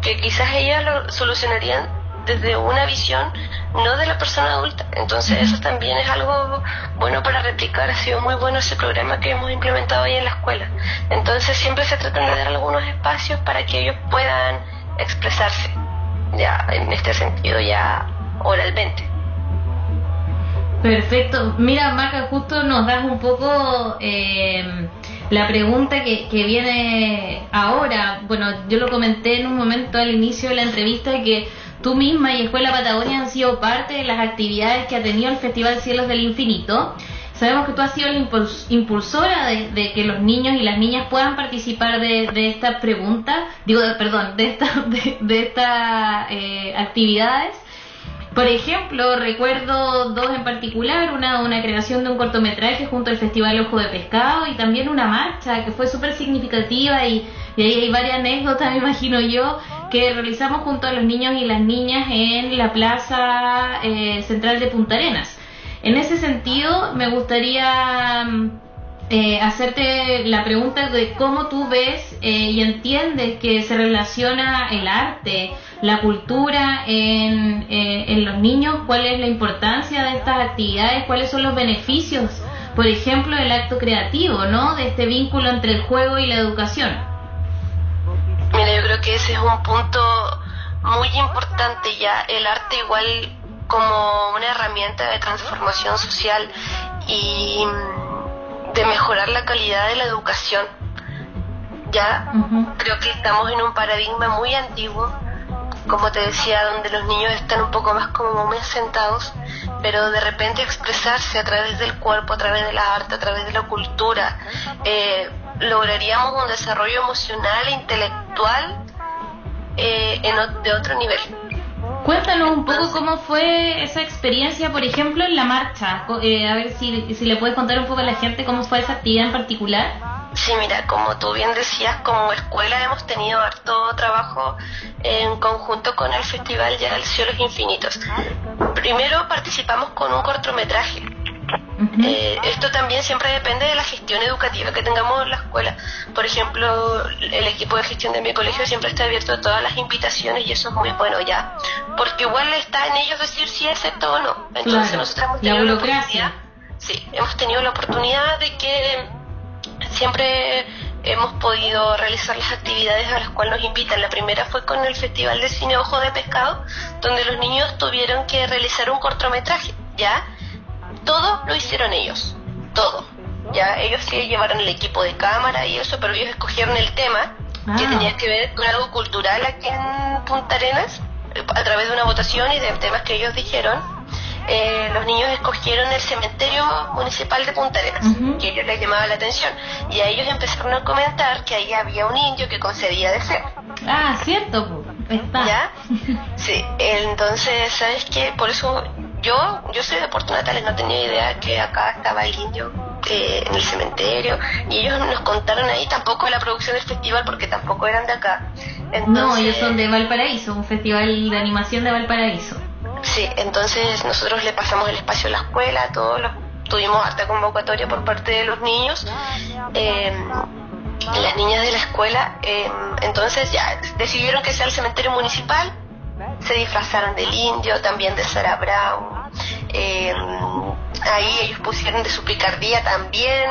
S9: que quizás ellas lo solucionarían desde una visión no de la persona adulta. Entonces eso también es algo bueno para replicar. Ha sido muy bueno ese programa que hemos implementado ahí en la escuela. Entonces siempre se trata de dar algunos espacios para que ellos puedan expresarse, ya en este sentido ya oralmente.
S1: Perfecto. Mira, Marca, justo nos das un poco eh, la pregunta que, que, viene ahora. Bueno, yo lo comenté en un momento al inicio de la entrevista que tú misma y Escuela Patagonia han sido parte de las actividades que ha tenido el Festival Cielos del Infinito. Sabemos que tú has sido la impulsora de, que los niños y las niñas puedan participar de, de esta pregunta, digo, perdón, de estas de, esta, eh, actividades. Por ejemplo, recuerdo dos en particular, una, una creación de un cortometraje junto al Festival Ojo de Pescado y también una marcha que fue súper significativa y, y, ahí hay varias anécdotas, me imagino yo, que realizamos junto a los niños y las niñas en la Plaza eh, Central de Punta Arenas. En ese sentido, me gustaría mm, eh, hacerte la pregunta de cómo tú ves eh, y entiendes que se relaciona el arte, la cultura en, eh, en los niños, cuál es la importancia de estas actividades, cuáles son los beneficios, por ejemplo, del acto creativo, ¿no? De este vínculo entre el juego y la educación.
S9: Mira, yo creo que ese es un punto muy importante ya, el arte igual como una herramienta de transformación social y de mejorar la calidad de la educación. Ya creo que estamos en un paradigma muy antiguo, como te decía, donde los niños están un poco más como muy sentados, pero de repente expresarse a través del cuerpo, a través de la arte, a través de la cultura, eh, lograríamos un desarrollo emocional e intelectual eh, en, de otro nivel.
S1: Cuéntanos un poco cómo fue esa experiencia, por ejemplo, en la marcha. Eh, a ver si, si le puedes contar un poco a la gente cómo fue esa actividad en particular.
S9: Sí, mira, como tú bien decías, como escuela hemos tenido harto trabajo en conjunto con el Festival del Cielos Infinitos. Primero participamos con un cortometraje eh, esto también siempre depende de la gestión educativa que tengamos en la escuela. Por ejemplo, el equipo de gestión de mi colegio siempre está abierto a todas las invitaciones y eso es muy bueno ya, porque igual está en ellos decir si acepto o no. Entonces nosotros hemos tenido la, oportunidad, sí, hemos tenido la oportunidad de que siempre hemos podido realizar las actividades a las cuales nos invitan. La primera fue con el Festival de Cine Ojo de Pescado, donde los niños tuvieron que realizar un cortometraje, ¿ya? Todo lo hicieron ellos, todo. Ya ellos sí llevaron el equipo de cámara y eso, pero ellos escogieron el tema que ah. tenía que ver con algo cultural aquí en Punta Arenas, a través de una votación y de temas que ellos dijeron. Eh, los niños escogieron el cementerio municipal de Punta Arenas, que ellos les llamaba la atención. Y a ellos empezaron a comentar que ahí había un indio que concedía deseo.
S1: Ah, cierto.
S9: ¿Ya? Sí, entonces, ¿sabes qué? Por eso yo, yo soy de Puerto Natales, no tenía idea que acá estaba el indio eh, en el cementerio y ellos nos contaron ahí tampoco de la producción del festival porque tampoco eran de acá.
S1: no, ellos son de Valparaíso, un festival de animación de Valparaíso.
S9: Sí, entonces nosotros le pasamos el espacio a la escuela, todos los, tuvimos harta convocatoria por parte de los niños. Eh, las niñas de la escuela, em, entonces ya decidieron que sea el cementerio municipal, se disfrazaron del indio, también de Sarah Brown. Eh, ahí ellos pusieron de su picardía también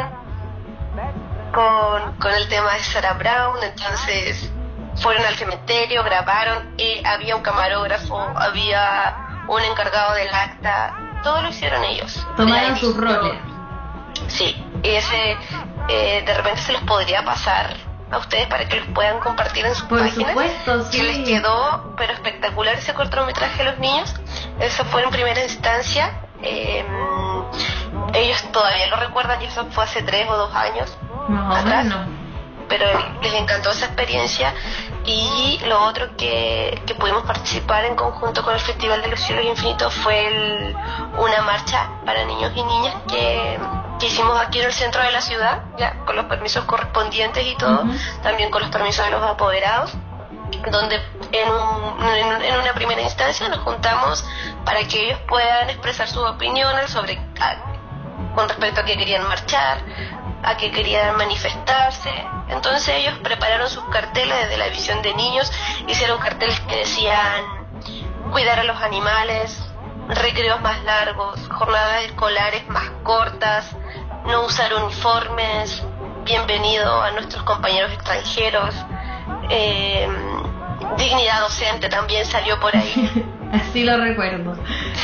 S9: con, con el tema de Sarah Brown, entonces fueron al cementerio, grabaron, y había un camarógrafo, había un encargado del acta, todo lo hicieron ellos.
S1: Tomaron sus roles.
S9: Sí, y ese eh, de repente se los podría pasar a ustedes para que los puedan compartir en sus
S1: Por
S9: páginas.
S1: Supuesto,
S9: Que les quedó, pero espectacular ese cortometraje a los niños. Eso fue en primera instancia. Em, ellos todavía lo recuerdan y eso fue hace tres o dos años atrás. Pero les encantó esa experiencia. Y lo otro que, que, pudimos participar en conjunto con el Festival de los Cielos Infinitos fue una marcha para niños y niñas que que hicimos aquí en el centro de la ciudad, ya con los permisos correspondientes y todo, también con los permisos de los apoderados, donde en, en, una primera instancia nos juntamos para que ellos puedan expresar sus opiniones sobre con respecto a que querían marchar, a que querían manifestarse. Entonces ellos prepararon sus carteles desde la visión de niños, hicieron carteles que decían cuidar a los animales, recreos más largos, jornadas escolares más cortas, no usar uniformes, bienvenido a nuestros compañeros extranjeros, eh, dignidad docente también salió por ahí.
S1: Así lo recuerdo.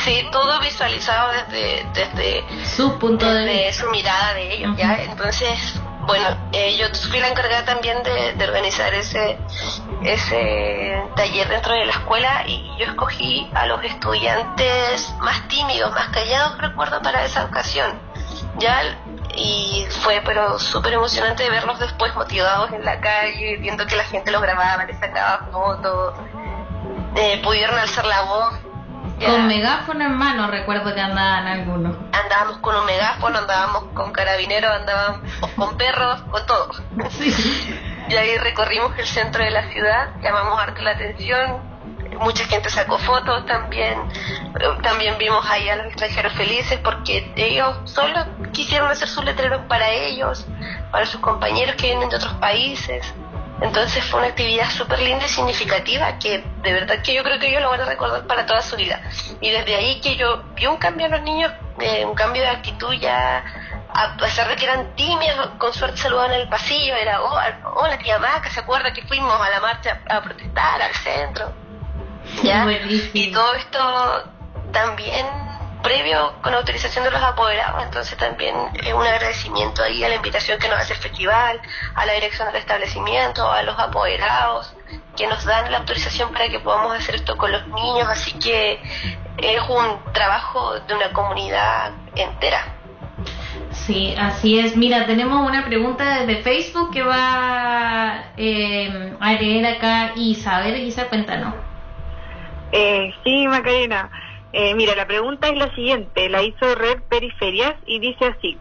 S9: Sí, todo visualizado desde, desde
S1: su punto de
S9: su mirada de ellos, ¿ya? Entonces, bueno, eh, yo fui la encargada también de, de, organizar ese, ese taller dentro de la escuela y yo escogí a los estudiantes más tímidos, más callados, recuerdo, para esa ocasión. Ya y fue pero súper emocionante verlos después motivados en la calle, viendo que la gente los grababa, les sacaba fotos, eh, pudieron alzar la voz.
S1: Con megáfono en mano recuerdo que andaban algunos.
S9: Andábamos con un megáfono, andábamos con carabineros, andábamos con perros, con todo. Y ahí recorrimos el centro de la ciudad, llamamos harto la atención, mucha gente sacó fotos también, también vimos ahí a los extranjeros felices porque ellos solo quisieron hacer sus letreros para ellos, para sus compañeros que vienen de otros países. Entonces fue una actividad súper linda y significativa que de verdad que yo creo que ellos lo van a recordar para toda su vida. Y desde ahí que yo vi un cambio en los niños, eh, un cambio de actitud ya, a pesar de que eran tímidos, con suerte saludaban en el pasillo, era, oh, hola tía Maca, ¿se acuerda que fuimos a la marcha a protestar al centro? ¿Ya? Y todo esto también previo con autorización de los apoderados, entonces también es un agradecimiento ahí a la invitación que nos hace el festival, a la dirección del establecimiento, a los apoderados que nos dan la autorización para que podamos hacer esto con los niños, así que es un trabajo de una comunidad entera.
S1: Sí, así es. Mira, tenemos una pregunta desde Facebook que va eh, a leer acá Isabel. Isa, cuéntanos.
S5: Eh, sí, Macarena. Eh, mira, la pregunta es la siguiente. La hizo Red Periferias y dice así.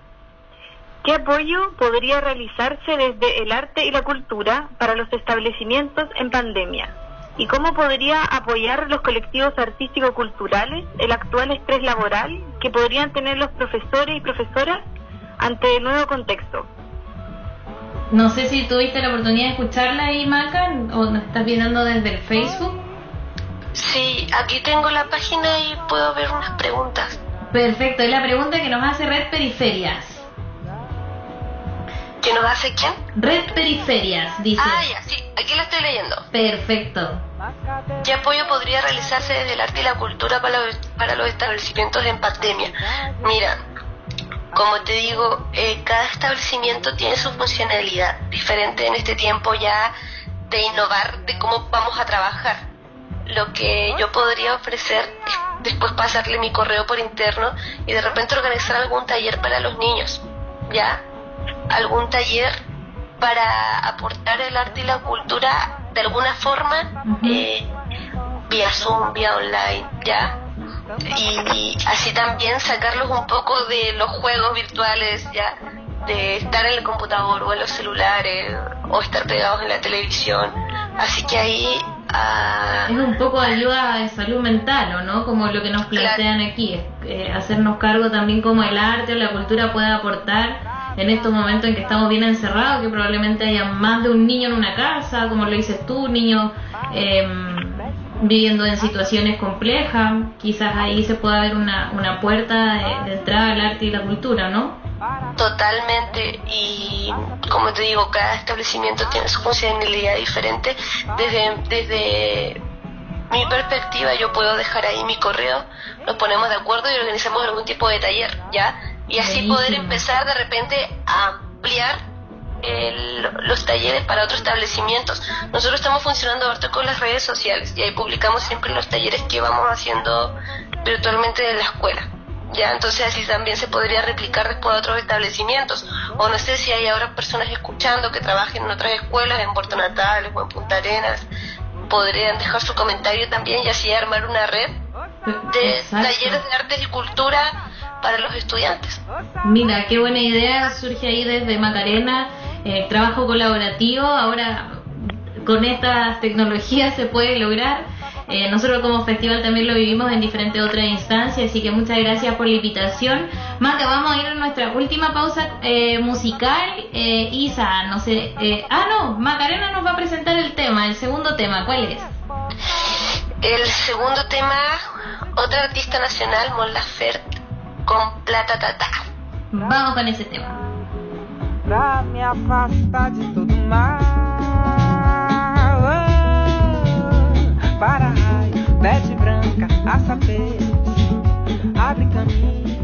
S5: ¿Qué apoyo podría realizarse desde el arte y la cultura para los establecimientos en pandemia? ¿Y cómo podría apoyar los colectivos artístico-culturales el actual estrés laboral que podrían tener los profesores y profesoras ante el nuevo contexto?
S1: No sé si tuviste la oportunidad de escucharla ahí, Maca, o nos estás viendo desde el Facebook.
S9: Sí, aquí tengo la página y puedo ver unas preguntas.
S1: Perfecto, es la pregunta que nos hace Red Periferias.
S9: ¿Que nos hace quién?
S1: Red Periferias, dice.
S9: Ah, ya, sí, aquí la estoy leyendo.
S1: Perfecto.
S9: ¿Qué apoyo podría realizarse desde el arte y la cultura para los, para los establecimientos en pandemia? Mira, como te digo, eh, cada establecimiento tiene su funcionalidad diferente en este tiempo ya de innovar de cómo vamos a trabajar lo que yo podría ofrecer es después pasarle mi correo por interno y de repente organizar algún taller para los niños, ¿ya? Algún taller para aportar el arte y la cultura de alguna forma, eh, vía Zoom, vía online, ¿ya? Y, así también sacarlos un poco de los juegos virtuales, ¿ya? De estar en el computador o en los celulares o estar pegados en la televisión. Así que ahí
S1: es un poco de ayuda de salud mental, ¿o no? Como lo que nos plantean aquí, es, eh, hacernos cargo también como el arte o la cultura puede aportar en estos momentos en que estamos bien encerrados, que probablemente haya más de un niño en una casa, como lo dices tú, niños em, viviendo en situaciones complejas, quizás ahí se pueda ver una, una puerta de entrada al arte y la cultura, ¿no?
S9: Totalmente, y como te digo, cada establecimiento tiene su funcionalidad diferente. Desde, desde mi perspectiva, yo puedo dejar ahí mi correo, nos ponemos de acuerdo y organizamos algún tipo de taller, ¿ya? Y así poder empezar de repente a ampliar los talleres para otros establecimientos. Nosotros estamos funcionando ahorita con las redes sociales y ahí publicamos siempre los talleres que vamos haciendo virtualmente de la escuela. Ya entonces así también se podría replicar después a otros establecimientos. O no sé si hay ahora personas escuchando que trabajen en otras escuelas en Puerto Natales o en Punta Arenas. Podrían dejar su comentario también y así armar una red de talleres de artes y cultura para los estudiantes.
S1: Mira, qué buena idea surge ahí desde Macarena, eh, trabajo colaborativo, ahora con estas tecnologías se puede lograr. Eh, nosotros como festival también lo vivimos en diferentes otras instancias, así que muchas gracias por la invitación. Maca, vamos a ir a nuestra última pausa eh, musical. Eh, Isa, no sé... Eh, ah, no, Macarena nos va a presentar el tema, el segundo tema. ¿Cuál es?
S9: El segundo tema, otra artista nacional, Mon con Plata Tata.
S1: Vamos con ese tema.
S8: pra me afastar de todo mal. Ah, para raio, pede branca, a saber, abre caminho.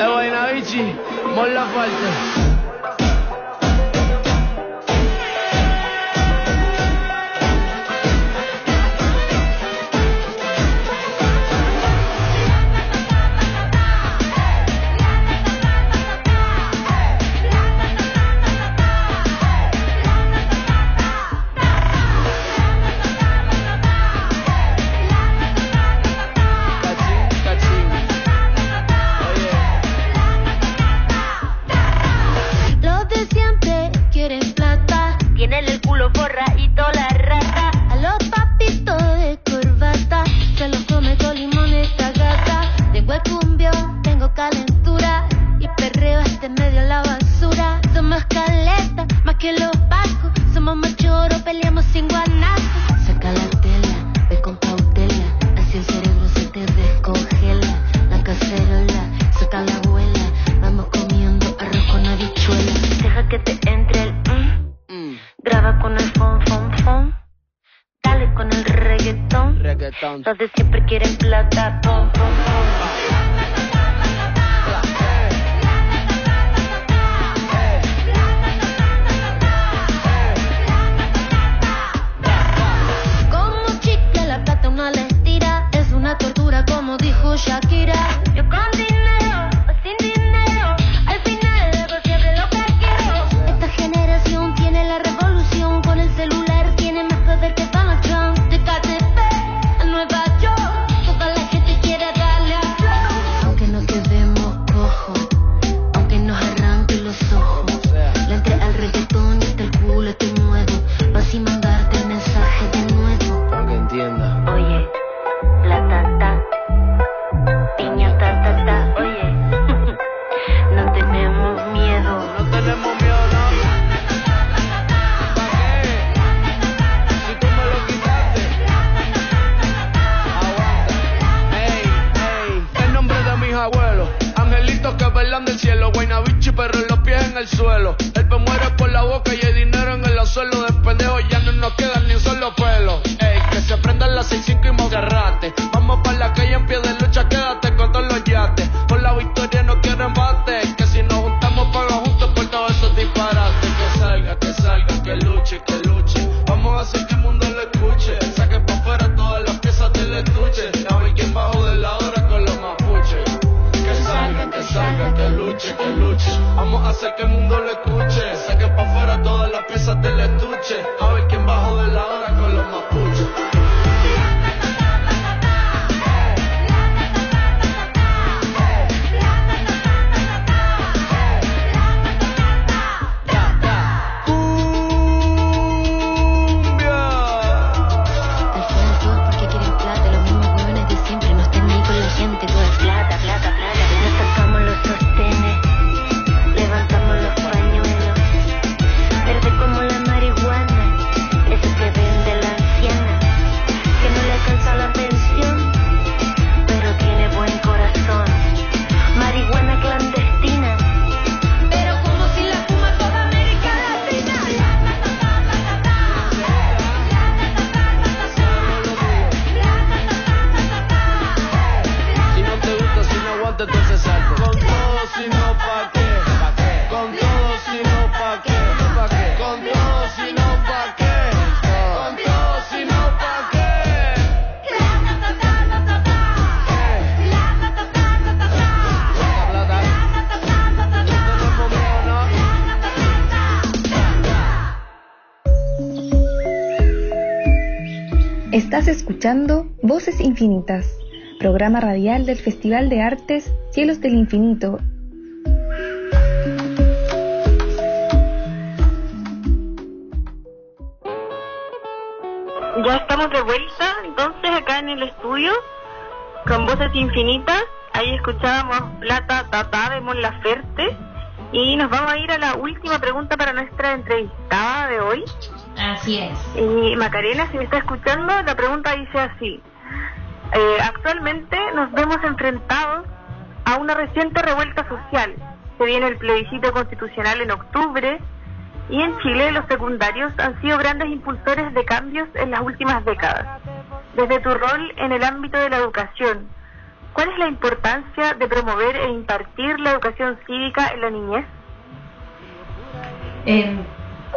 S12: É o
S13: bichi, molha forte. que los vascos somos machoros, peleamos sin guanaco. Saca la tela, ve con cautela, así el cerebro se te descongela. La cacerola, saca la abuela, vamos comiendo arroz con habichuela. Deja que te entre el mm, mm, graba con el fon, fon, fon. Dale con el reggaetón.
S12: reggaetón.
S13: Los de siempre quieren plata, pom, pom, pom.
S4: escuchando Voces Infinitas, programa radial del Festival de Artes Cielos del Infinito.
S5: Ya estamos de vuelta, entonces acá en el estudio, con Voces Infinitas. Ahí escuchábamos Plata Tatá de Mon Laferte. Y nos vamos a ir a la última pregunta para nuestra entrevistada de hoy.
S1: Así es.
S5: Y Macarena, si me está escuchando, la pregunta dice así. Eh, actualmente nos vemos enfrentados a una reciente revuelta social. Se viene el plebiscito constitucional en octubre y en Chile los secundarios han sido grandes impulsores de cambios en las últimas décadas. Desde tu rol en el ámbito de la educación, ¿cuál es la importancia de promover e impartir la educación cívica en la niñez?
S1: Eh,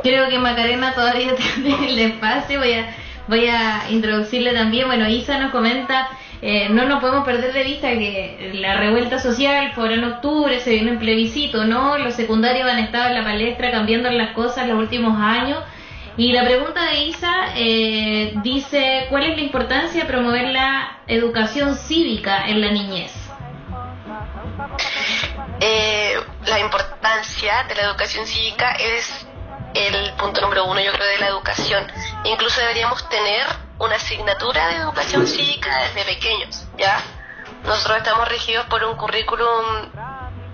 S1: creo que Macarena todavía tiene el espacio. Voy a, voy a introducirle también. Bueno, Isa nos comenta, eh, no nos podemos perder de vista que la revuelta social fue en octubre, se viene un plebiscito, ¿no? Los secundarios han estado en la palestra cambiando las cosas los últimos años. Y la pregunta de Isa eh, dice, ¿cuál es la importancia de promover la educación cívica en la niñez?
S9: Eh, la importancia de la educación cívica es el punto número uno, yo creo, de la educación. Incluso deberíamos tener una asignatura de educación cívica desde pequeños, ¿ya? Nosotros estamos regidos por un currículum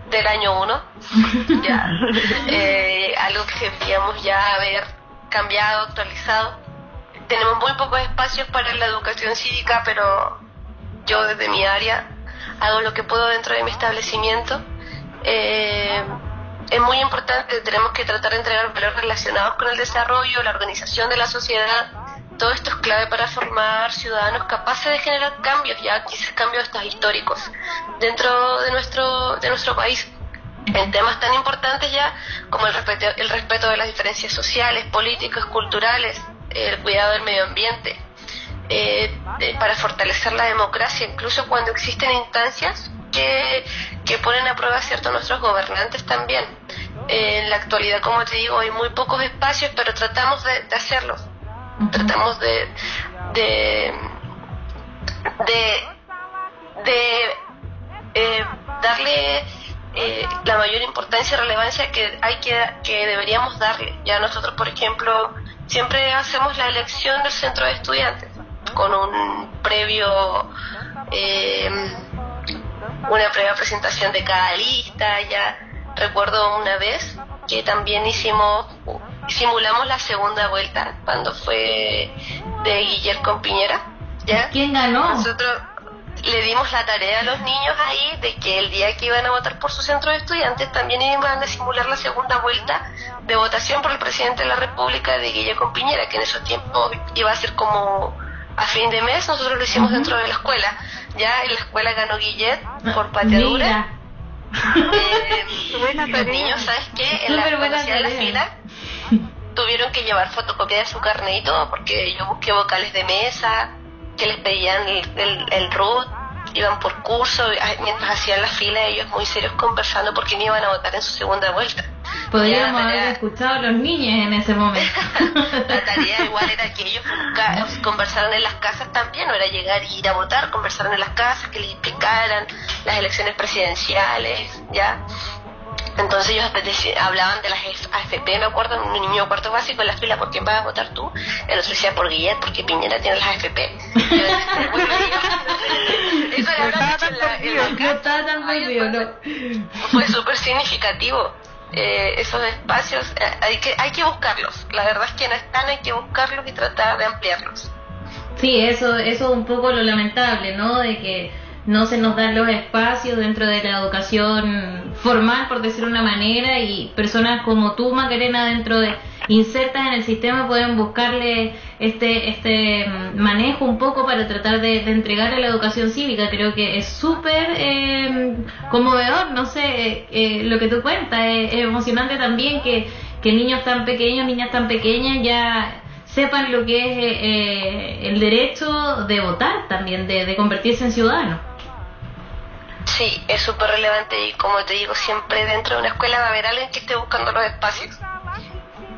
S9: del año uno, ¿ya? Eh, algo que deberíamos ya haber cambiado, actualizado. Tenemos muy pocos espacios para la educación cívica, pero yo desde mi área hago lo que puedo dentro de mi establecimiento. Eh, es muy importante, tenemos que tratar de entregar valores relacionados con el desarrollo, la organización de la sociedad. Todo esto es clave para formar ciudadanos capaces de generar cambios, ya quizás cambios estos históricos, dentro de nuestro, de nuestro país en temas tan importantes ya como el respeto, el respeto de las diferencias sociales, políticas, culturales, el cuidado del medio ambiente, eh, para fortalecer la democracia, incluso cuando existen instancias que, que ponen a prueba cierto nuestros gobernantes también. Eh, en la actualidad, como te digo, hay muy pocos espacios, pero tratamos de, de hacerlos. Tratamos de, de, de, de eh, darle eh, la mayor importancia y relevancia que hay que, que deberíamos darle. Ya nosotros, por ejemplo, siempre hacemos la elección del centro de estudiantes con un previo eh, una previa presentación de cada lista ya recuerdo una vez que también hicimos simulamos la segunda vuelta cuando fue de Guillermo Piñera ya.
S1: Quién ganó
S9: nosotros le dimos la tarea a los niños ahí de que el día que iban a votar por su centro de estudiantes también iban a simular la segunda vuelta de votación por el presidente de la República de Guillermo Piñera, que en esos tiempos iba a ser como a fin de mes, nosotros lo hicimos dentro de la escuela. Ya en la escuela ganó Guillet por pateadura. Eh, los niños, ¿sabes qué? En la, cuando hacían la fila tuvieron que llevar fotocopia de su carnet y todo, porque yo busqué vocales de mesa, que les pedían el, el, el root, iban por curso, mientras hacían la fila ellos muy serios conversando porque no iban a votar en su segunda vuelta.
S1: Podríamos haber escuchado a los niños en ese momento.
S9: la tarea igual era que ellos conversaran en las casas también, no era llegar y ir a votar, conversaron en las casas, que les explicaran las elecciones presidenciales, ¿ya? Entonces ellos hablaban de las AFP, me acuerdo, un niño cuarto básico en la fila, ¿por quién vas a votar tú? El otro decía por Guillet, porque Piñera tiene las AFP. Eso Fue súper significativo. Eh, esos espacios eh, hay que hay que buscarlos. La verdad es que no están hay que buscarlos y tratar de ampliarlos.
S1: Sí eso eso es un poco lo lamentable no de que no se nos dan los espacios dentro de la educación formal, por decir una manera, y personas como tú, Macarena, dentro de insertas en el sistema pueden buscarle este este manejo un poco para tratar de, de entregarle la educación cívica. Creo que es súper eh, conmovedor, no sé, eh, lo que tú cuentas, es, emocionante también que, que niños tan pequeños, niñas tan pequeñas ya sepan lo que es eh, el derecho de votar también, de, de convertirse en ciudadanos.
S9: Sí, es súper relevante y como te digo, siempre dentro de una escuela va a haber alguien que esté buscando los espacios.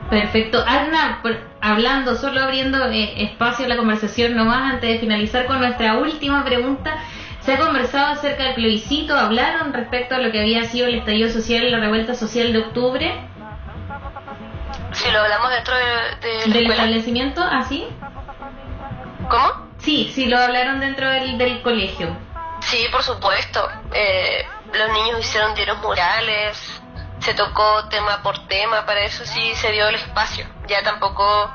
S1: Perfecto. Arna, hablando, solo abriendo eh, espacio a la conversación nomás antes de finalizar con nuestra última pregunta. ¿Se ha conversado acerca del plebiscito? ¿Hablaron respecto a lo que había sido el estallido social la revuelta social de octubre?
S9: Sí, lo hablamos dentro de, de
S1: ¿Del establecimiento? ¿Así?
S9: ¿Cómo?
S1: Sí, sí, lo hablaron dentro del, del colegio.
S9: Sí, por supuesto. Eh, los niños hicieron diarios murales, se tocó tema por tema, para eso sí se dio el espacio. Ya tampoco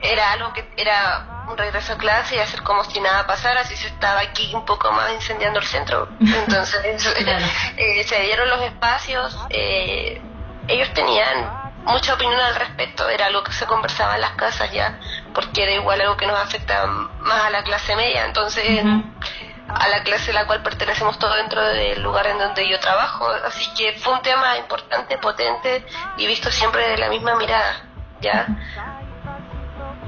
S9: era algo que era un regreso a clase y hacer como si nada pasara, si se estaba aquí un poco más incendiando el centro. Entonces eh, se dieron los espacios, eh, ellos tenían mucha opinión al respecto, era algo que se conversaba en las casas ya, porque era igual algo que nos afecta más a la clase media, entonces a la clase a la cual pertenecemos todos dentro del lugar en donde yo trabajo, así que fue un tema importante, potente y visto siempre de la misma mirada, ¿ya?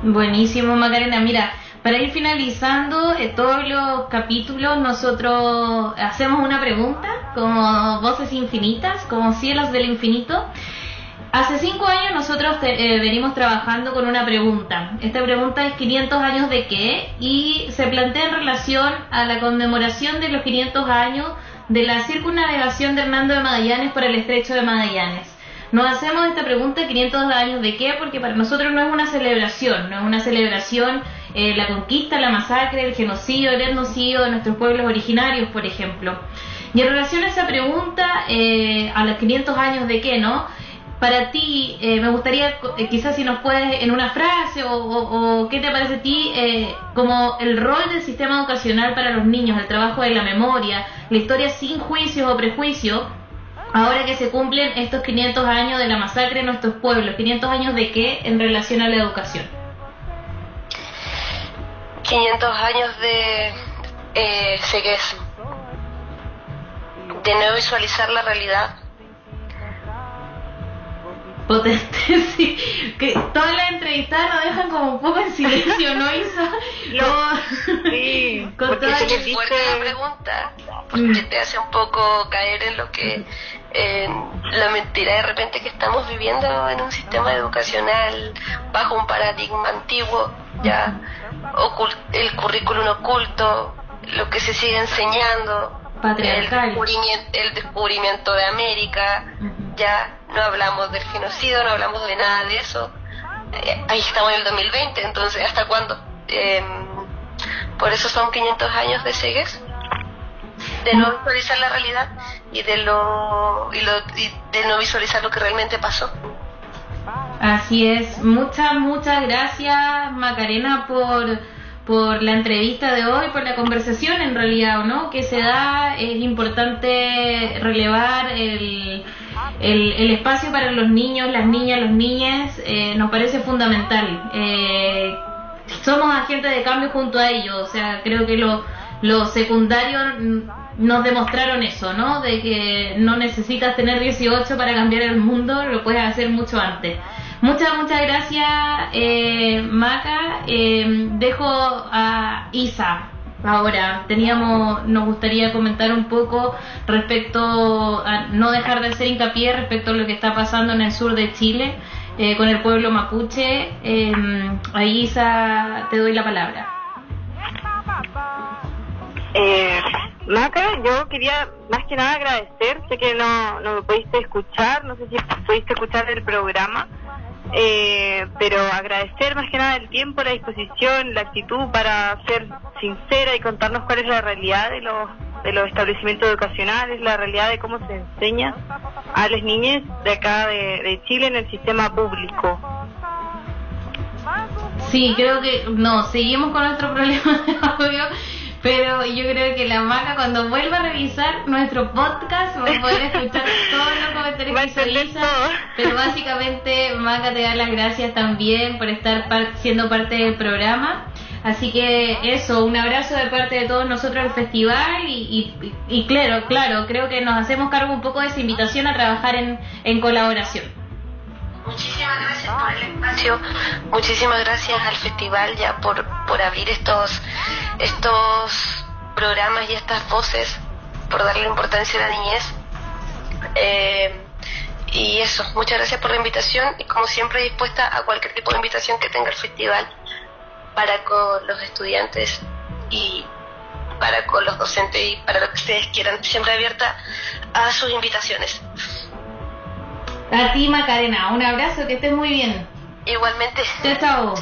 S1: Buenísimo, Macarena. Mira, para ir finalizando eh, todos los capítulos, nosotros hacemos una pregunta, como voces infinitas, como cielos del infinito. Hace cinco años nosotros eh, venimos trabajando con una pregunta. Esta pregunta es 500 años de qué y se plantea en relación a la conmemoración de los 500 años de la circunnavegación de Hernando de Magallanes por el estrecho de Magallanes. Nos hacemos esta pregunta 500 años de qué, porque para nosotros no es una celebración, no es una celebración eh, la conquista, la masacre, el genocidio, el etnocidio de nuestros pueblos originarios, por ejemplo. Y en relación a esa pregunta, eh, a los 500 años de qué, ¿no? Para ti, eh, me gustaría quizás si nos puedes en una frase o, qué te parece a ti como el rol del sistema educacional para los niños, el trabajo de la memoria, la historia sin juicios o prejuicios ahora que se cumplen estos 500 años de la masacre en nuestros pueblos, 500 años de qué en relación a la educación.
S9: 500 años de eh, de no visualizar la realidad.
S1: Potente, sí. Que todas las entrevistadas nos dejan como un poco en silencio, ¿no, Isa?
S9: sí, con toda es fuerte la pregunta, porque mm. te hace un poco caer en lo que la mentira de repente que estamos viviendo en un sistema educacional bajo un paradigma antiguo, ya el currículum oculto, lo que se sigue enseñando, el descubrimiento, el descubrimiento de América, ya no hablamos del genocidio, no hablamos de nada de eso. Eh, ahí estamos en el 2020, entonces ¿hasta cuándo? Em, por eso son 500 años de cegues de no visualizar la realidad y de lo, y lo de no visualizar lo que realmente pasó.
S1: Así es, muchas, muchas gracias Macarena por, por la entrevista de hoy, por la conversación en realidad, ¿no? Que se da, es importante relevar el, el, espacio para los niños, las niñas, los niñas, eh, nos parece fundamental. Eh, somos agentes de cambio junto a ellos, o sea, creo que lo, lo secundario nos demostraron eso, ¿no? De que no necesitas tener 18 para cambiar el mundo, lo puedes hacer mucho antes. Muchas, muchas gracias, eh, Maca. Eh, dejo a Isa. Ahora, teníamos, nos gustaría comentar un poco respecto a no dejar de hacer hincapié respecto a lo que está pasando en el sur de Chile eh, con el pueblo mapuche. Eh, a Isa te doy la palabra.
S5: Eh, Maca, yo quería más que nada agradecer, sé que no, no me pudiste escuchar, no sé si pudiste escuchar el programa, eh, pero agradecer más que nada el tiempo, la disposición, la actitud para ser sincera y contarnos cuál es la realidad de los, de los establecimientos educacionales, la realidad de cómo se enseña a las niñas de acá de, Chile en el sistema público.
S1: Sí, creo que no, seguimos con nuestro problema de audio pero yo creo que la Maca cuando vuelva a revisar nuestro podcast va a poder escuchar todos los comentarios que hizo Pero básicamente Maca te da las gracias también por estar siendo parte del programa. Así que eso, un abrazo de parte de todos nosotros al festival y, y, claro, claro, creo que nos hacemos cargo un poco de esa invitación a trabajar en, en colaboración.
S9: Muchísimas gracias por el espacio, muchísimas gracias al festival ya por, por abrir estos, estos programas y estas voces, por darle importancia a la niñez. Eh, y eso, muchas gracias por la invitación y como siempre dispuesta a cualquier tipo de invitación que tenga el festival para con los estudiantes y para con los docentes y para lo que ustedes quieran, siempre abierta a sus invitaciones.
S1: A ti, Macarena. Un abrazo, que estés muy bien.
S9: Igualmente.
S1: Chao.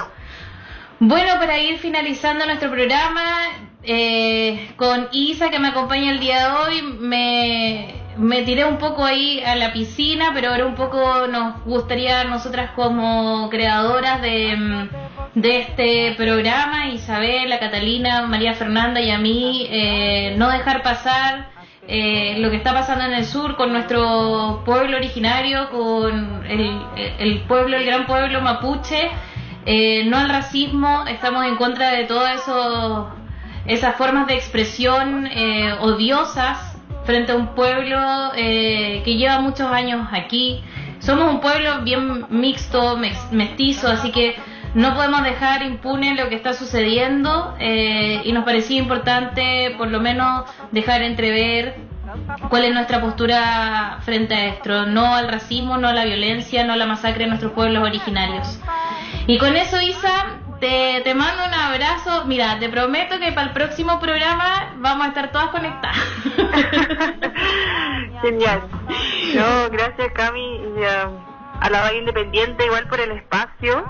S1: Bueno, para ir finalizando nuestro programa, eh, con Isa, que me acompaña el día de hoy, me, me tiré un poco ahí a la piscina, pero ahora un poco nos gustaría a nosotras como creadoras de, de este programa, Isabel, a Catalina, María Fernanda y a mí, eh, no dejar pasar eh, lo que está pasando en el sur con nuestro pueblo originario, con el, pueblo, el gran pueblo mapuche, eh, no al racismo, estamos en contra de todas esas formas de expresión eh, odiosas frente a un pueblo eh, que lleva muchos años aquí. Somos un pueblo bien mixto, mestizo, así que no podemos dejar impune lo que está sucediendo eh, y nos parecía importante por lo menos dejar entrever cuál es nuestra postura frente a esto, no al racismo, no a la violencia, no a la masacre de nuestros pueblos originarios. Y con eso, Isa, te, mando un abrazo. Mira, te prometo que para el próximo programa vamos a estar todas conectadas.
S5: Genial. No, gracias Cami y a la Radio Independiente igual por el espacio,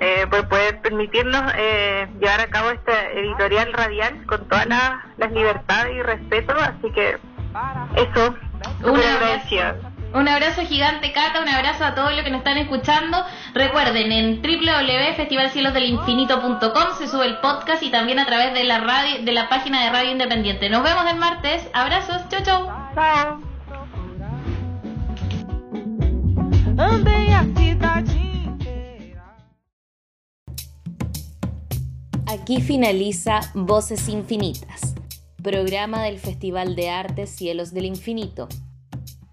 S5: eh, por poder permitirnos eh, llevar a cabo esta editorial radial con todas las, libertades y respeto. Así que eso,
S1: un abrazo. Un abrazo gigante, Cata, un abrazo a todos los que nos están escuchando. Recuerden, en www.festivalcielosdelinfinito.com se sube el podcast y también a través de la radio, de la página de Radio Independiente. Nos vemos el martes. Abrazos, chau chau. Chao. Aquí finaliza Voces Infinitas, programa del Festival de Arte Cielos del Infinito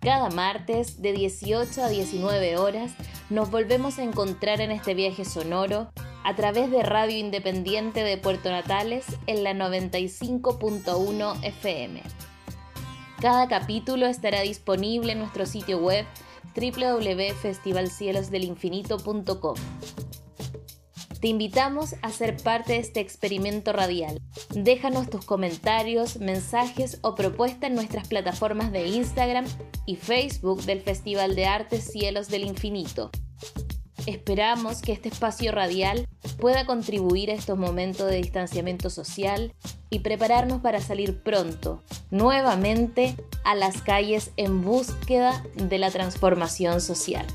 S1: cada martes de 18 a 19 horas nos volvemos a encontrar en este viaje sonoro a través de Radio Independiente de Puerto Natales en la 95.1 FM. Cada capítulo estará disponible en nuestro sitio web www.festivalcielosdelinfinito.com. Te invitamos a ser parte de este experimento radial. Déjanos tus comentarios, mensajes o propuestas en nuestras plataformas de Instagram y Facebook del Festival de Artes Cielos del Infinito. Esperamos que este espacio radial pueda contribuir a estos momentos de distanciamiento social y prepararnos para salir pronto, nuevamente, a las calles en búsqueda de la transformación social.